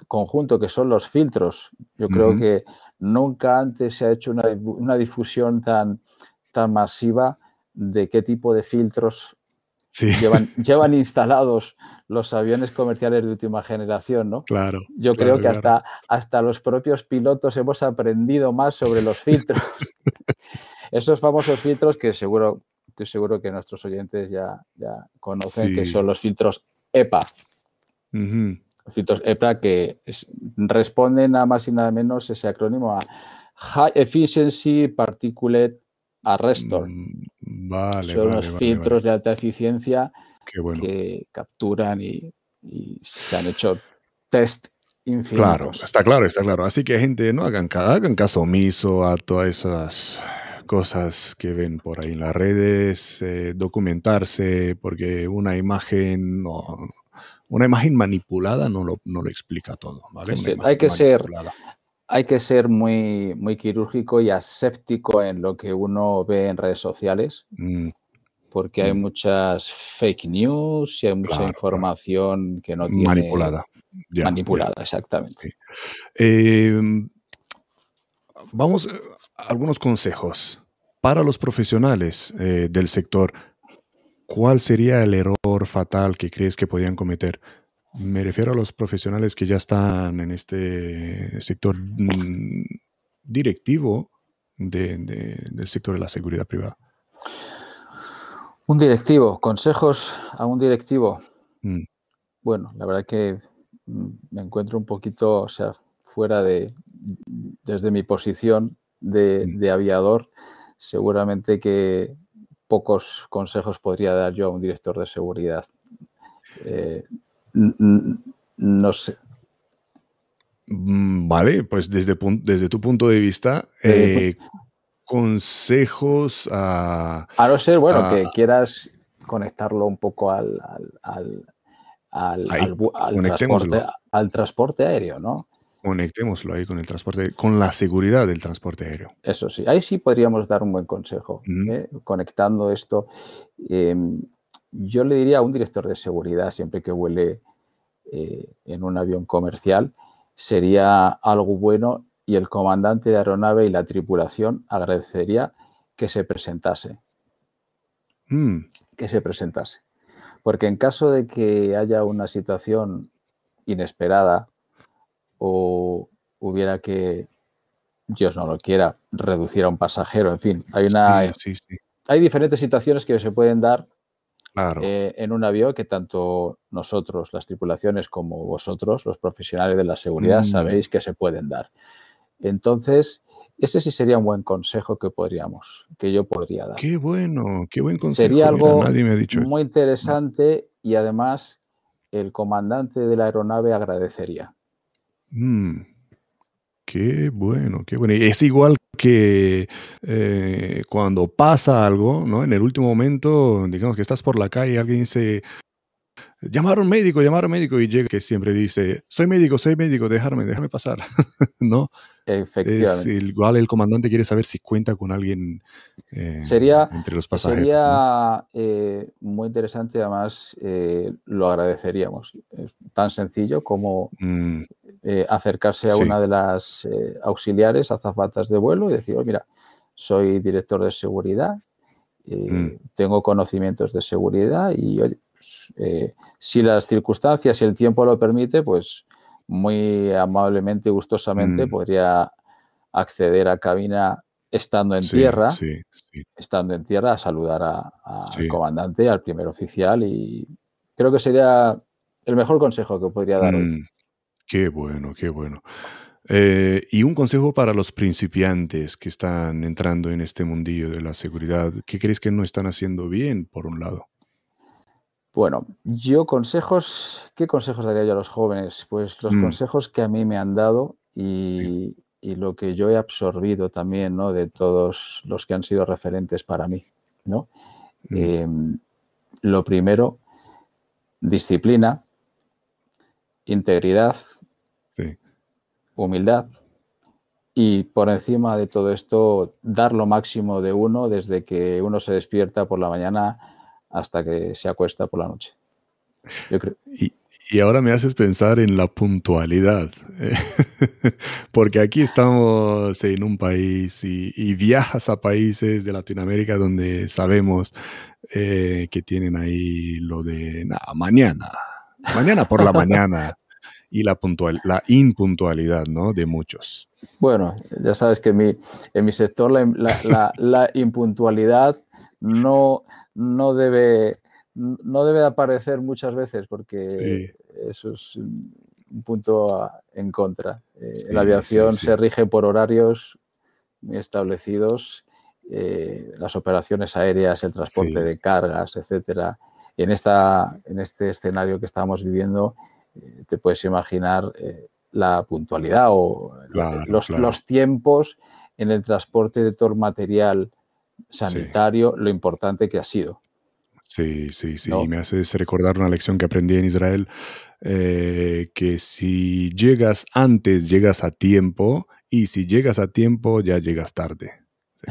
conjunto, que son los filtros. Yo creo que nunca antes se ha hecho una, difusión tan, tan masiva de qué tipo de filtros llevan, <laughs> llevan, instalados los aviones comerciales de última generación, ¿no? Claro. Yo creo que hasta, hasta los propios pilotos hemos aprendido más sobre los filtros. <laughs> Esos famosos filtros que seguro estoy seguro que nuestros oyentes ya, ya conocen que son los filtros EPA. Filtros EPA que responden a más y nada menos ese acrónimo a High Efficiency Particulate Arrestor. Mm, vale, son los filtros de alta eficiencia que capturan y, se han hecho test infinitos. Claro, está claro, está claro. Así que gente, no hagan, hagan caso omiso a todas esas cosas que ven por ahí en las redes, eh, documentarse, porque una imagen una imagen manipulada no lo, no lo explica todo. hay que ser hay que ser muy, muy quirúrgico y aséptico en lo que uno ve en redes sociales, mm. porque hay mm. muchas fake news y hay mucha información que no tiene... Manipulada. manipulada, exactamente. Em, vamos a algunos consejos para los profesionales eh, del sector, ¿cuál sería el error fatal que crees que podían cometer? Me refiero a los profesionales que ya están en este sector mm, directivo del sector de la seguridad privada. Un directivo, consejos a un directivo. Mm. Bueno, la verdad que mm, me encuentro un poquito, o sea, fuera de, desde mi posición de aviador, seguramente que pocos consejos podría dar yo a un director de seguridad. Eh, no sé. Mm, vale, pues desde, desde tu punto de vista, eh, consejos a... A no ser, bueno, que quieras conectarlo un poco al, transporte, al transporte aéreo, ¿no? Conectémoslo ahí con el transporte, con la seguridad del transporte aéreo. Eso sí, ahí sí podríamos dar un buen consejo, ¿eh? conectando esto. Em, yo le diría a un director de seguridad, siempre que vuele eh, en un avión comercial, sería algo bueno y el comandante de aeronave y la tripulación agradecería que se presentase. Mm. Que se presentase. Porque en caso de que haya una situación inesperada o hubiera que Dios no lo quiera, reducir a un pasajero. En fin, hay una. Hay diferentes situaciones que se pueden dar eh, en un avión que tanto nosotros, las tripulaciones, como vosotros, los profesionales de la seguridad, mm. sabéis que se pueden dar. Entonces, ese sí sería un buen consejo que podríamos, que yo podría dar. Qué bueno, qué buen consejo. Sería algo muy interesante y además el comandante de la aeronave agradecería. Mm. Qué bueno, qué bueno. Es igual que eh, cuando pasa algo, ¿no? En el último momento, digamos que estás por la calle y alguien dice, llamar a un médico, llamar a un médico y llega que siempre dice, soy médico, soy médico, déjame, déjame pasar, <laughs> ¿no? Efectivamente. igual el comandante quiere saber si cuenta con alguien eh, sería, entre los pasajeros. Sería eh, muy interesante, además lo agradeceríamos. Es tan sencillo como mm. Eh, acercarse a una de las eh, auxiliares, azafatas de vuelo y decir, mira, soy director de seguridad, eh, mm. tengo conocimientos de seguridad y pues, si las circunstancias y el tiempo lo permite, pues muy amablemente y gustosamente mm. podría acceder a cabina estando en tierra, estando en tierra a saludar al comandante, al primer oficial y creo que sería el mejor consejo que podría dar hoy. Mm. Qué bueno, qué bueno. Eh, y un consejo para los principiantes que están entrando en este mundillo de la seguridad. ¿Qué crees que no están haciendo bien, por un lado? Bueno, yo consejos, ¿qué consejos daría yo a los jóvenes? Pues los mm. consejos que a mí me han dado y, lo que yo he absorbido también, ¿no? De todos los que han sido referentes para mí, ¿no? Mm. Em, lo primero, disciplina, integridad, humildad y por encima de todo esto dar lo máximo de uno desde que uno se despierta por la mañana hasta que se acuesta por la noche. Y, ahora me haces pensar en la puntualidad, <laughs> porque aquí estamos en un país y, viajas a países de Latinoamérica donde sabemos eh, que tienen ahí lo de mañana, mañana por la mañana <laughs> y la, puntual, la impuntualidad ¿no? de muchos. Bueno, ya sabes que en mi, en mi sector la, la, impuntualidad no, no, debe, no debe aparecer muchas veces porque eso es un punto en contra. Eh, la aviación se rige por horarios muy establecidos, eh, las operaciones aéreas, el transporte de cargas, etcétera. Y en, esta, en este escenario que estamos viviendo, eh, te puedes imaginar la puntualidad o los, tiempos en el transporte de todo material sanitario, lo importante que ha sido. Sí, sí, sí. Me haces recordar una lección que aprendí en Israel, eh, que si llegas antes, llegas a tiempo, y si llegas a tiempo, ya llegas tarde.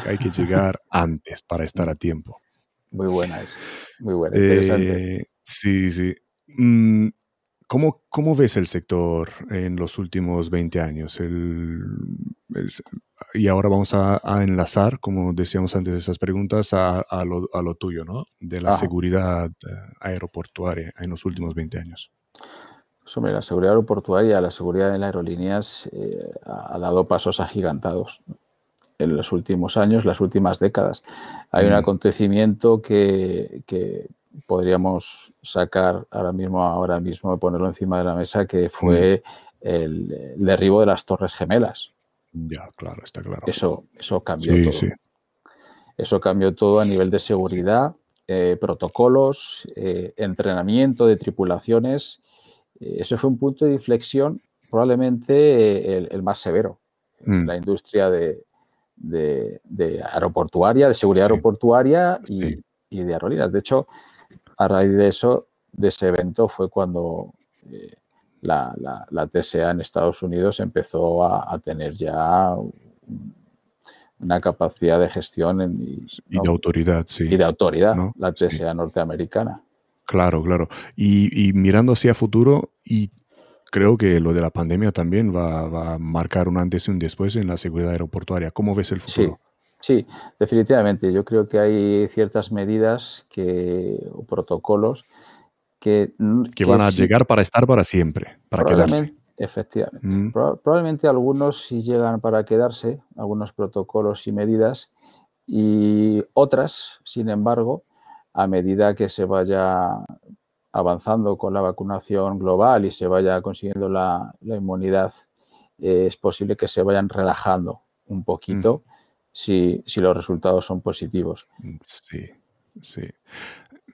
hay que llegar <laughs> antes para estar a tiempo. Muy buena esa, muy buena, interesante. sí, sí. Mm, ¿Cómo, ¿Cómo, ves el sector en los últimos 20 años? y ahora vamos a, enlazar, como decíamos antes esas preguntas, a, lo, a lo, tuyo, ¿no? De la seguridad eh, aeroportuaria en los últimos 20 años. Sobre la seguridad aeroportuaria, la seguridad en las aerolíneas eh, ha dado pasos agigantados en los últimos años, las últimas décadas. Hay un mm. acontecimiento que, que podríamos sacar ahora mismo, ahora mismo, ponerlo encima de la mesa, que fue mm. el, derribo de las Torres Gemelas. Ya, claro, está claro. Eso, eso cambió todo. Eso cambió todo a nivel de seguridad, eh, protocolos, eh, entrenamiento de tripulaciones. Eh, eso fue un punto de inflexión probablemente el, más severo en mm. la industria de, aeroportuaria, de seguridad aeroportuaria y, y, de aerolíneas. De hecho, a raíz de eso, de ese evento, fue cuando eh, la, TSA en Estados Unidos empezó a, tener ya una capacidad de gestión y, de autoridad, sí. Y de autoridad, la TSA norteamericana. Claro, claro. Y, mirando hacia futuro, y creo que lo de la pandemia también va, a marcar un antes y un después en la seguridad aeroportuaria. ¿Cómo ves el futuro? Sí, definitivamente. Yo creo que hay ciertas medidas que, o protocolos que... Que van a llegar para estar para siempre, para quedarse. Efectivamente. Mm. probablemente algunos sí llegan para quedarse, algunos protocolos y medidas, y otras, sin embargo, a medida que se vaya avanzando con la vacunación global y se vaya consiguiendo la, inmunidad, eh, es posible que se vayan relajando un poquito mm. Si, si, los resultados son positivos. Sí, sí.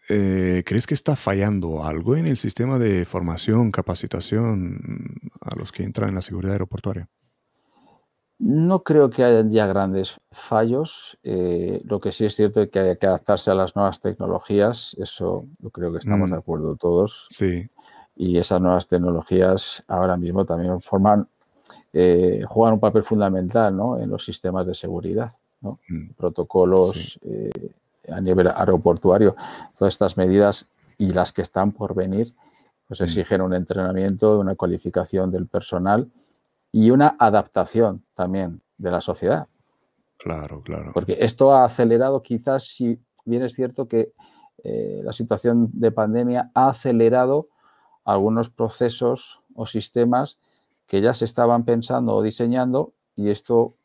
Eh, ¿Crees que está fallando algo en el sistema de formación, capacitación a los que entran en la seguridad aeroportuaria? No creo que haya ya grandes fallos. Eh, lo que sí es cierto es que hay que adaptarse a las nuevas tecnologías. Eso yo creo que estamos de mm. acuerdo todos. Sí. Y esas nuevas tecnologías ahora mismo también forman, eh, juegan un papel fundamental en los sistemas de seguridad. Mm. Protocolos, a nivel aeroportuario. Todas estas medidas y las que están por venir, pues mm. exigen un entrenamiento, una cualificación del personal y una adaptación también de la sociedad. Claro, claro. Porque esto ha acelerado, quizás, si bien es cierto que eh, la situación de pandemia ha acelerado algunos procesos o sistemas que ya se estaban pensando o diseñando y esto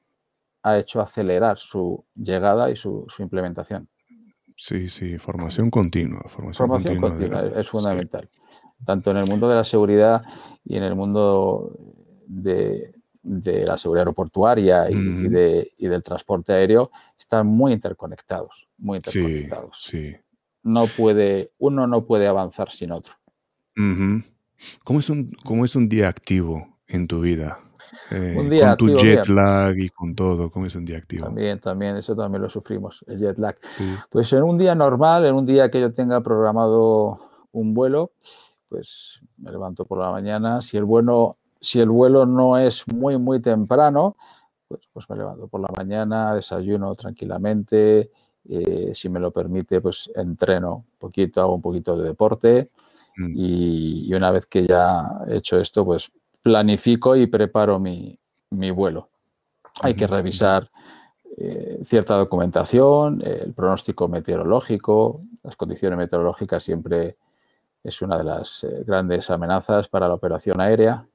ha hecho acelerar su llegada y su implementación. Sí, sí, formación continua. Formación, continua, es fundamental. Tanto en el mundo de la seguridad y en el mundo de, la seguridad aeroportuaria y, del transporte aéreo están muy interconectados, muy interconectados. Sí, No puede, uno no puede avanzar sin otro. ¿Cómo, es un, ¿Cómo es un día activo en tu vida? Eh, con tu jet lag y con todo, ¿cómo es un día activo? También, también, eso también lo sufrimos, el jet lag. Pues en un día normal, en un día que yo tenga programado un vuelo, pues me levanto por la mañana. Si el, vuelo, si el vuelo no es muy, muy temprano, pues, pues me levanto por la mañana, desayuno tranquilamente. Eh, si me lo permite, pues entreno un poquito, hago un poquito de deporte. Mm. Y, y, una vez que ya he hecho esto, pues planifico y preparo mi, vuelo. Hay que revisar eh, cierta documentación, el pronóstico meteorológico, las condiciones meteorológicas siempre es una de las eh, grandes amenazas para la operación aérea.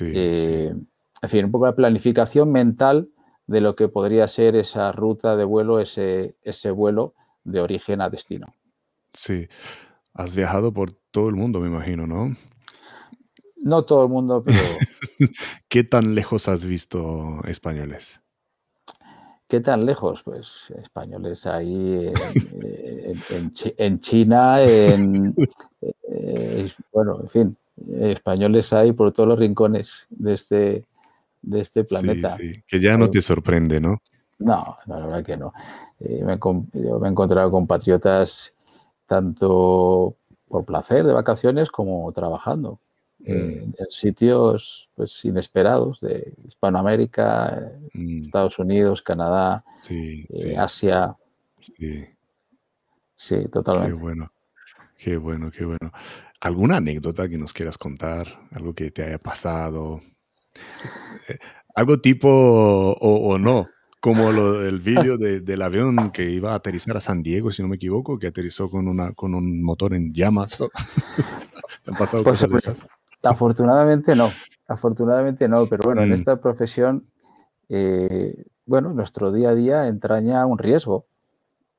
Eh, en fin, un poco la planificación mental de lo que podría ser esa ruta de vuelo, ese, ese vuelo de origen a destino. Sí, has viajado por todo el mundo, me imagino, ¿no? No todo el mundo, pero... <laughs> ¿Qué tan lejos has visto españoles? ¿Qué tan lejos? Pues españoles ahí en, <laughs> China, en... Eh, bueno, en fin, españoles hay por todos los rincones de este, de este planeta. Sí, sí. Que ya no te sorprende, ¿no? No, la verdad que no. Eh, me, yo me he encontrado con patriotas tanto por placer de vacaciones como trabajando. Mm. en sitios pues, inesperados de Hispanoamérica, mm. Estados Unidos, Canadá, eh, Asia. Sí. sí, totalmente. Qué bueno, qué bueno, qué bueno. ¿Alguna anécdota que nos quieras contar? ¿Algo que te haya pasado? Eh, algo tipo o, no, como lo, el vídeo del avión que iba a aterrizar a San Diego, si no me equivoco, que aterrizó con, una, con un motor en llamas. <laughs> ¿Te han pasado pues, cosas de esas? Afortunadamente no, afortunadamente no, pero bueno, en mm. esta profesión, eh, bueno, nuestro día a día entraña un riesgo,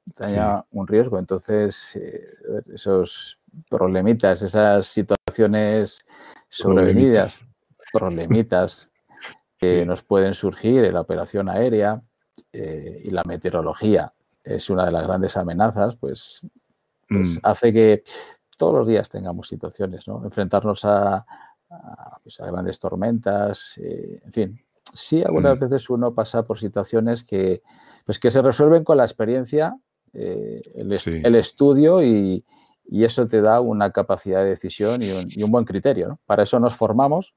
entraña un riesgo, entonces eh, esos problemitas, esas situaciones sobrevenidas, problemitas, <laughs> que nos pueden surgir en la operación aérea eh, y la meteorología es una de las grandes amenazas, pues, pues mm. hace que todos los días tengamos situaciones, ¿no? Enfrentarnos a, pues, grandes tormentas, eh, en fin. Sí, algunas mm. veces uno pasa por situaciones que, pues que se resuelven con la experiencia, eh, el, estudio y, eso te da una capacidad de decisión y un, buen criterio. ¿no? Para eso nos formamos,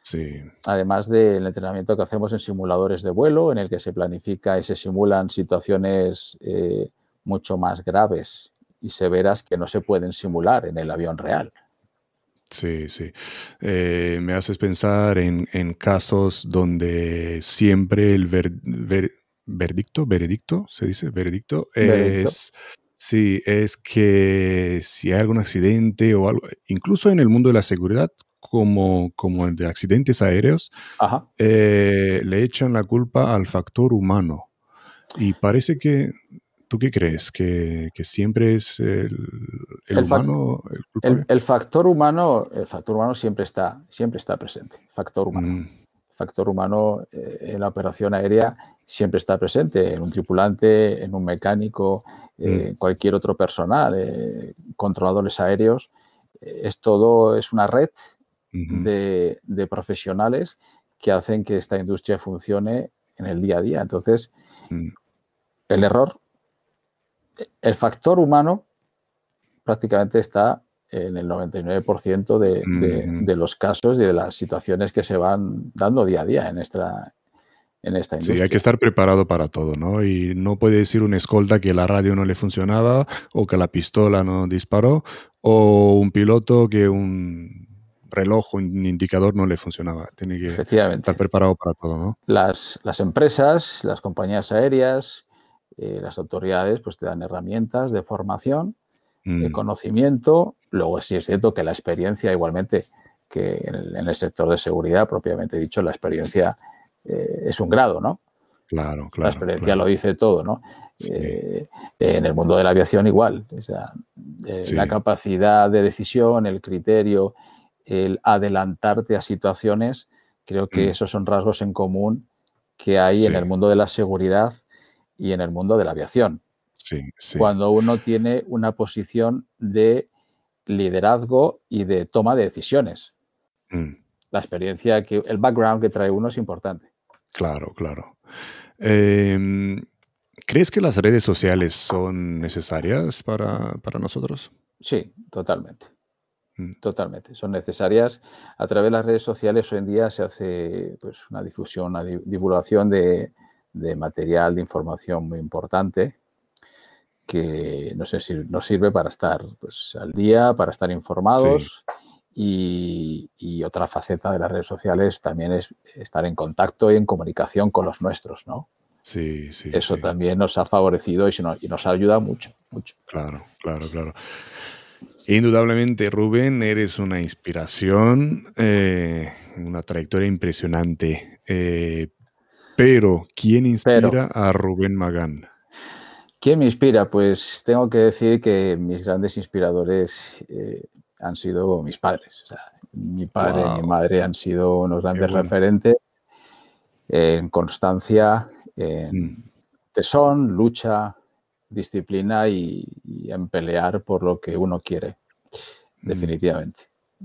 Sí. Además del entrenamiento que hacemos en simuladores de vuelo, en el que se planifica y se simulan situaciones eh, mucho más graves y severas que no se pueden simular en el avión real. Sí, sí. Eh, me haces pensar en, casos donde siempre el verdicto, veredicto, se dice, veredicto, es... Sí, es que si hay algún accidente o algo, incluso en el mundo de la seguridad, como, como el de accidentes aéreos, eh, le echan la culpa al factor humano. Y parece que, ¿tú qué crees? ¿Que, siempre es el, humano el, el, factor humano, el factor humano siempre está, siempre está presente. Factor humano. Mm. Factor humano eh, en la operación aérea siempre está presente, en un tripulante, en un mecánico, en mm. cualquier otro personal, eh, controladores aéreos. es todo, es una red de, de profesionales que hacen que esta industria funcione en el día a día. Entonces, Mm. El error, el factor humano prácticamente está en el 99% mm. de, los casos y de las situaciones que se van dando día a día en esta, en esta industria. Sí, hay que estar preparado para todo, ¿no? Y no puede decir un escolta que la radio no le funcionaba o que la pistola no disparó o un piloto que un reloj, un indicador no le funcionaba. Tiene que estar preparado para todo, ¿no? Las, las empresas, las compañías aéreas, eh, las autoridades, pues te dan herramientas de formación, de mm. conocimiento. Luego sí es cierto que la experiencia, igualmente que en el, sector de seguridad, propiamente dicho, la experiencia eh, es un grado, ¿no? Claro, claro. La experiencia lo dice todo, ¿no? Eh, en el mundo de la aviación igual. O sea, la capacidad de decisión, el criterio, el adelantarte a situaciones, creo que mm. esos son rasgos en común que hay en el mundo de la seguridad y en el mundo de la aviación. Cuando uno tiene una posición de liderazgo y de toma de decisiones. Mm. La experiencia, que el background que trae uno es importante. Claro, claro. Em, ¿Crees que las redes sociales son necesarias para, para nosotros? Sí, totalmente. Mm. Totalmente, son necesarias. A través de las redes sociales hoy en día se hace pues, una difusión, una divulgación de, material, de información muy importante que no sé si nos sirve para estar pues, al día, para estar informados. Y, otra faceta de las redes sociales también es estar en contacto y en comunicación con los nuestros, ¿no? Sí, sí. Eso también nos ha favorecido y, y nos ayuda mucho, mucho. Claro, claro, claro. Indudablemente, Rubén, eres una inspiración, eh, una trayectoria impresionante. Eh, pero, ¿quién inspira a Rubén Magán? ¿Quién me inspira? Pues tengo que decir que mis grandes inspiradores eh, han sido mis padres. mi padre y mi madre han sido unos grandes referentes en constancia, en mm. tesón, lucha, disciplina y, en pelear por lo que uno quiere, mm. definitivamente.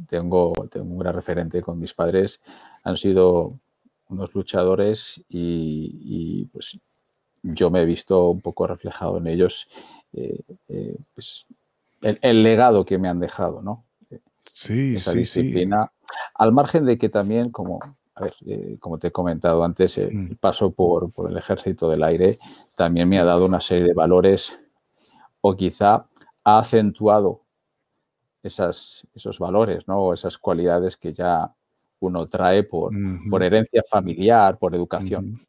Tengo, tengo un gran referente con mis padres, han sido unos luchadores y, pues yo me he visto un poco reflejado en ellos eh, eh, pues, el, legado que me han dejado, ¿no? Sí, Esa sí, disciplina. Al margen de que también, como, a ver, eh, como te he comentado antes, el mm. paso por, por, el ejército del aire también me ha dado una serie de valores o quizá ha acentuado esas, esos valores, ¿no? Esas cualidades que ya uno trae por, por herencia familiar, por educación.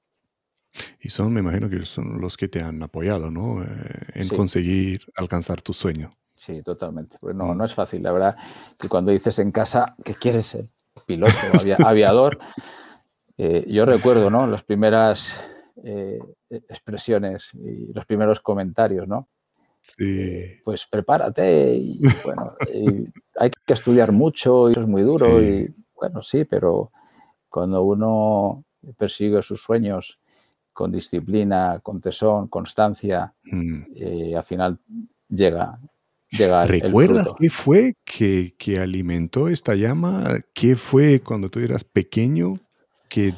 Y son, me imagino que son los que te han apoyado, ¿no? Eh, en conseguir alcanzar tu sueño. Sí, totalmente. no, mm. no es fácil, la verdad, que cuando dices en casa que quieres ser piloto, <laughs> aviador. Eh, yo recuerdo, ¿no? Las primeras eh, expresiones y los primeros comentarios, ¿no? Sí. pues prepárate y <laughs> bueno, hay que estudiar mucho y eso es muy duro y bueno, sí, pero cuando uno persigue sus sueños con disciplina, con tesón, constancia, mm. eh, al final llega, ¿Recuerdas qué fue que, alimentó esta llama? ¿Qué fue cuando tú eras pequeño que,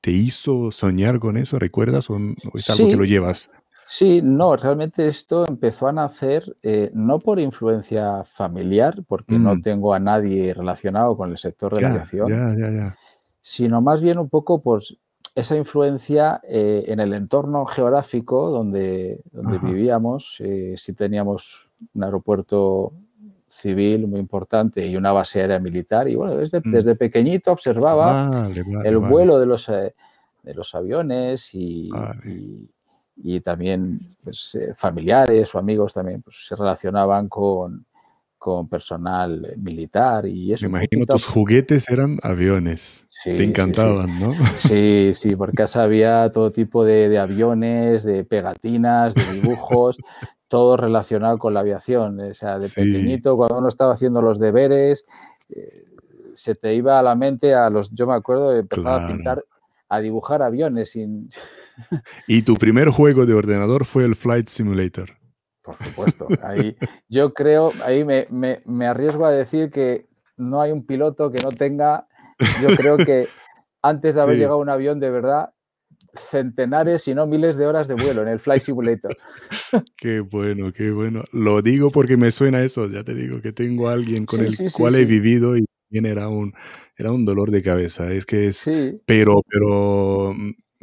te hizo soñar con eso? ¿Recuerdas o, es algo que lo llevas? Sí, no, realmente esto empezó a nacer eh, no por influencia familiar, porque no mm. tengo a nadie relacionado con el sector de la aviación, sino más bien un poco por esa influencia eh, en el entorno geográfico donde, donde vivíamos. Eh, si teníamos un aeropuerto civil muy importante y una base aérea militar. Y bueno, desde, mm. pequeñito observaba el vuelo de los, eh, de los aviones y, y, también pues, eh, familiares o amigos también pues, se relacionaban con, con personal militar y eso. Me imagino tus juguetes eran aviones. Te encantaban, ¿no? Sí, sí, por casa había todo tipo de, aviones, de pegatinas, de dibujos, <laughs> todo relacionado con la aviación. O sea, de pequeñito, cuando uno estaba haciendo los deberes, eh, se te iba a la mente a los, yo me acuerdo, de empezar a pintar, a dibujar aviones sin... Y tu primer juego de ordenador fue el Flight Simulator. Por supuesto. Ahí, yo creo, ahí me, me, arriesgo a decir que no hay un piloto que no tenga, yo creo que antes de haber llegado un avión de verdad, centenares, si no miles de horas de vuelo en el Flight Simulator. <laughs> Qué bueno, qué bueno. Lo digo porque me suena eso, ya te digo que tengo a alguien con el cual he vivido y era un, era un dolor de cabeza. Es que es, pero, pero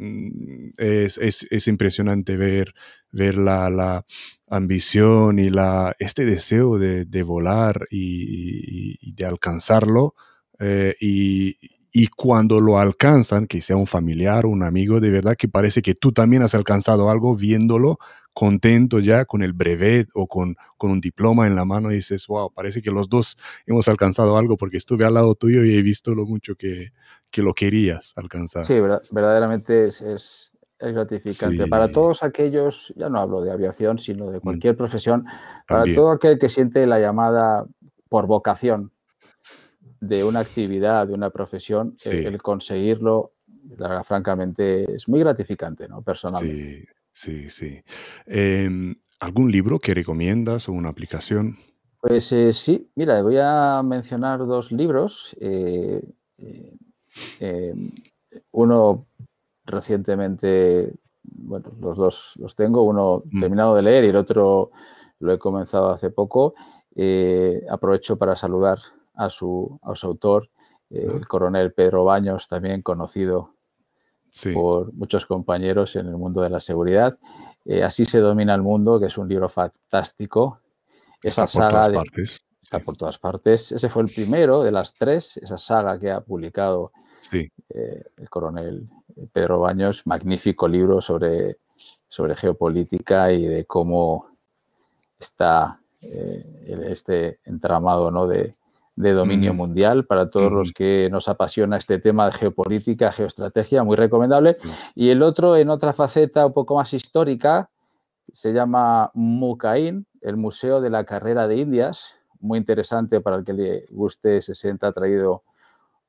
mm, Mm, es, es, impresionante ver, ver la, la, ambición y la, este deseo de, de volar y, de alcanzarlo. Eh, y, y cuando lo alcanzan, que sea un familiar un amigo, de verdad que parece que tú también has alcanzado algo viéndolo contento ya con el brevet o con, con un diploma en la mano y dices, wow, parece que los dos hemos alcanzado algo porque estuve al lado tuyo y he visto lo mucho que, que lo querías alcanzar. Sí, verdaderamente es, es, gratificante. Para todos aquellos, ya no hablo de aviación, sino de mm. cualquier profesión, para todo aquel que siente la llamada por vocación de una actividad, de una profesión, el, conseguirlo, francamente, es muy gratificante, ¿no? Personalmente. Sí, sí, sí. Em, ¿Algún libro que recomiendas o una aplicación? Pues eh, sí, mira, voy a mencionar dos libros. Eh, eh, em, uno recientemente, bueno, los dos los tengo, uno mm. terminado de leer y el otro lo he comenzado hace poco. aprovecho para saludar a su, a su autor, eh, el coronel Pedro Baños, también conocido por muchos compañeros en el mundo de la seguridad. Eh, Así se domina el mundo, que es un libro fantástico. Esa está saga por todas partes. está por todas partes. Ese fue el primero de las tres, esa saga que ha publicado eh, el coronel Pedro Baños, magnífico libro sobre, sobre geopolítica y de cómo está este entramado ¿no? de, de dominio mundial para todos los que nos apasiona este tema de geopolítica, geoestrategia, muy recomendable. Y el otro, en otra faceta un poco más histórica, se llama Mucaín, el Museo de la Carrera de Indias, muy interesante para el que le guste, se sienta atraído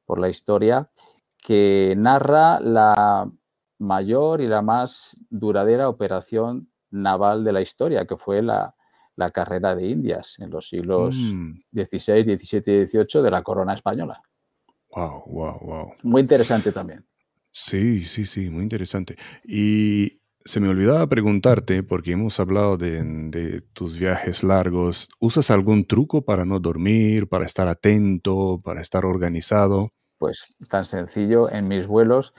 por la historia, que narra la mayor y la más duradera operación naval de la historia, que fue la, la carrera de Indias en los siglos XVI, XVII y XVIII de la corona española. Wow, wow, wow. Muy interesante también. Sí, sí, sí, muy interesante. Y se me olvidaba preguntarte, porque hemos hablado de, tus viajes largos, ¿usas algún truco para no dormir, para estar atento, para estar organizado? Pues tan sencillo, en mis vuelos,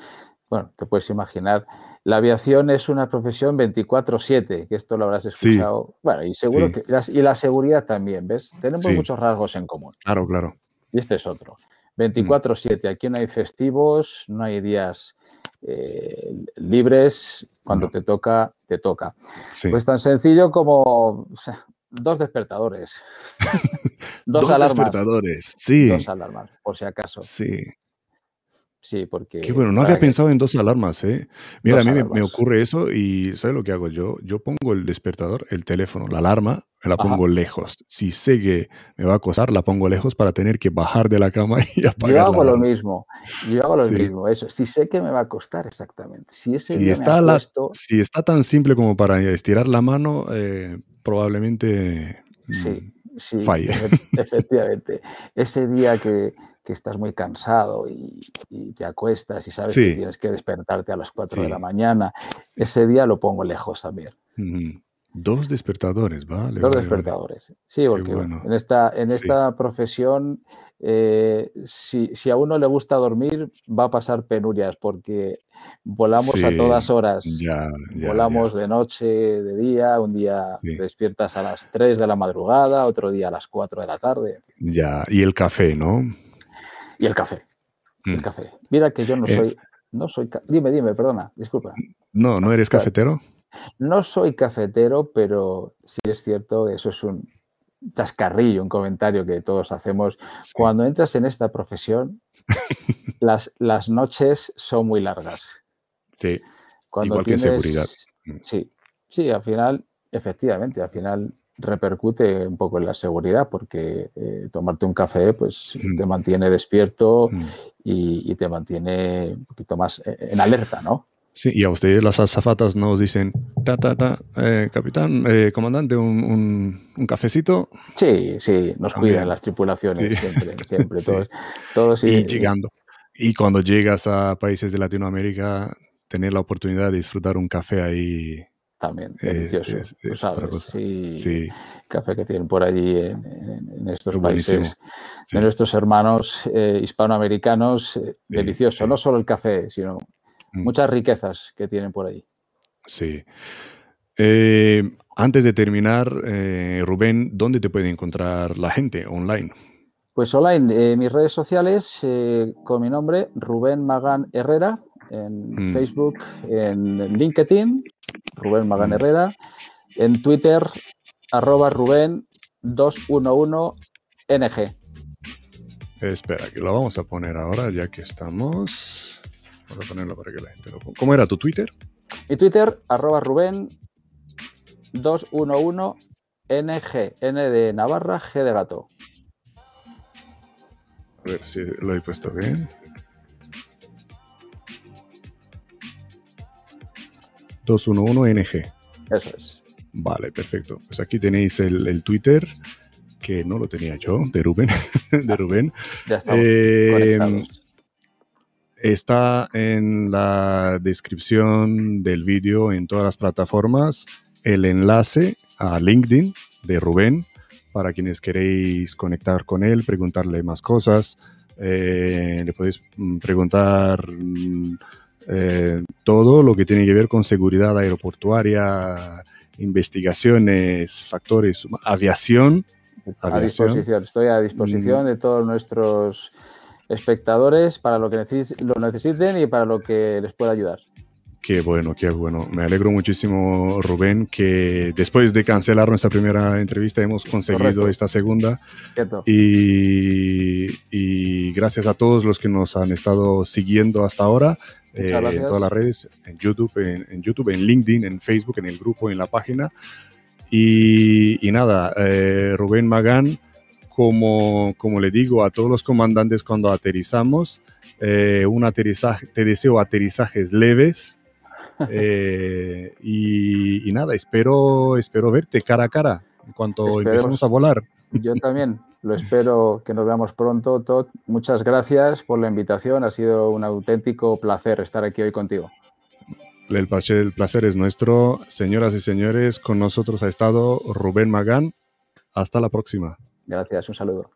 bueno, te puedes imaginar, la aviación es una profesión 24/7, que esto lo habrás escuchado. Bueno, y seguro que y la seguridad también, ¿ves? Tenemos muchos rasgos en común. Claro, claro. Y este es otro. 24/7. Aquí no hay festivos, no hay días eh, libres. Cuando te toca, te toca. Pues tan sencillo como dos despertadores. <laughs> dos, dos despertadores, sí. Dos alarmas, por si acaso. Sí. Sí, porque... Qué bueno, no había pensado en dos alarmas, ¿eh? Mira, a mí me, ocurre eso y ¿sabes lo que hago yo? Yo pongo el despertador, el teléfono, la alarma, me la pongo lejos. Si sé que me va a costar, la pongo lejos para tener que bajar de la cama <laughs> y apagar Yo hago lo mismo, yo hago lo mismo, eso. Si sé que me va a costar, exactamente. Si, ese está, si está tan simple como para estirar la mano, eh, probablemente sí, mm, sí, Efectivamente. Ese día que que estás muy cansado y, te acuestas y sabes que tienes que despertarte a las 4 de la mañana, ese día lo pongo lejos también. Dos despertadores, ¿vale? Dos despertadores. Sí, porque en esta, en esta profesión, eh, si, a uno le gusta dormir, va a pasar penurias porque volamos a todas horas. volamos de noche, de día, un día te despiertas a las 3 de la madrugada, otro día a las 4 de la tarde. Ya, y el café, ¿no? Y el café. El mm. café. Mira que yo no eh. soy. No soy. Dime, dime, perdona, disculpa. No, ¿no eres cafetero? No soy cafetero, pero sí es cierto, eso es un, chascarrillo, un comentario que todos hacemos. Cuando entras en esta profesión, <laughs> las, las noches son muy largas. Sí. Cuando Igual que seguridad. Mm. Sí, sí, al final, efectivamente, al final repercute un poco en la seguridad porque eh, tomarte un café pues mm. te mantiene despierto mm. y, te mantiene un poquito más eh, en alerta, ¿no? Sí, y a ustedes las azafatas nos dicen, ta, ta, ta, eh, capitán, comandante, un, un, cafecito. Sí, sí, nos cuidan las tripulaciones siempre, siempre, <laughs> todos, todos. y llegando. Y cuando llegas a países de Latinoamérica, tener la oportunidad de disfrutar un café ahí también delicioso. Es, Sí, Café que tienen por allí en, estos países de nuestros hermanos eh, hispanoamericanos. Eh, delicioso. No solo el café, sino mm. muchas riquezas que tienen por allí. Sí. Eh, antes de terminar, Rubén, ¿dónde te puede encontrar la gente online? Pues online, mis redes sociales con mi nombre, Rubén Magán Herrera, en mm. Facebook, en LinkedIn Rubén Magán mm. Herrera. En Twitter, arroba Rubén 211NG. Espera, que lo vamos a poner ahora ya que estamos. Vamos a ponerlo para que la gente lo ponga. ¿Cómo era tu Twitter? Mi Twitter, arroba Rubén 211NG. N de Navarra, G de gato. A ver si lo he puesto bien. 211NG. Eso es. Vale, perfecto. Pues aquí tenéis el, Twitter, que no lo tenía yo, de Rubén. <laughs> de Rubén. Ya eh, Está en la descripción del vídeo en todas las plataformas el enlace a LinkedIn de Rubén para quienes queréis conectar con él, preguntarle más cosas. Eh, le podéis mm, preguntar mm, eh, todo lo que tiene que ver con seguridad aeroportuaria, investigaciones, factores, aviación. A disposición, estoy a disposición mm. de todos nuestros espectadores para lo que lo necesiten y para lo que les pueda ayudar. Qué bueno, qué bueno. Me alegro muchísimo, Rubén, que después de cancelar nuestra primera entrevista hemos conseguido esta segunda. Y, y, gracias a todos los que nos han estado siguiendo hasta ahora eh, en todas las redes, en YouTube, en, YouTube, en LinkedIn, en Facebook, en el grupo, en la página. Y, y nada, eh, Rubén Magán, como, como le digo a todos los comandantes cuando aterrizamos, eh, un aterrizaje, te deseo aterrizajes leves, <laughs> eh, y, nada, espero, espero verte cara a cara en cuanto empecemos a volar. Yo también lo espero que nos veamos pronto, Todd. Muchas gracias por la invitación. Ha sido un auténtico placer estar aquí hoy contigo. El placer, el placer es nuestro. Señoras y señores, con nosotros ha estado Rubén Magán. Hasta la próxima. Gracias, un saludo.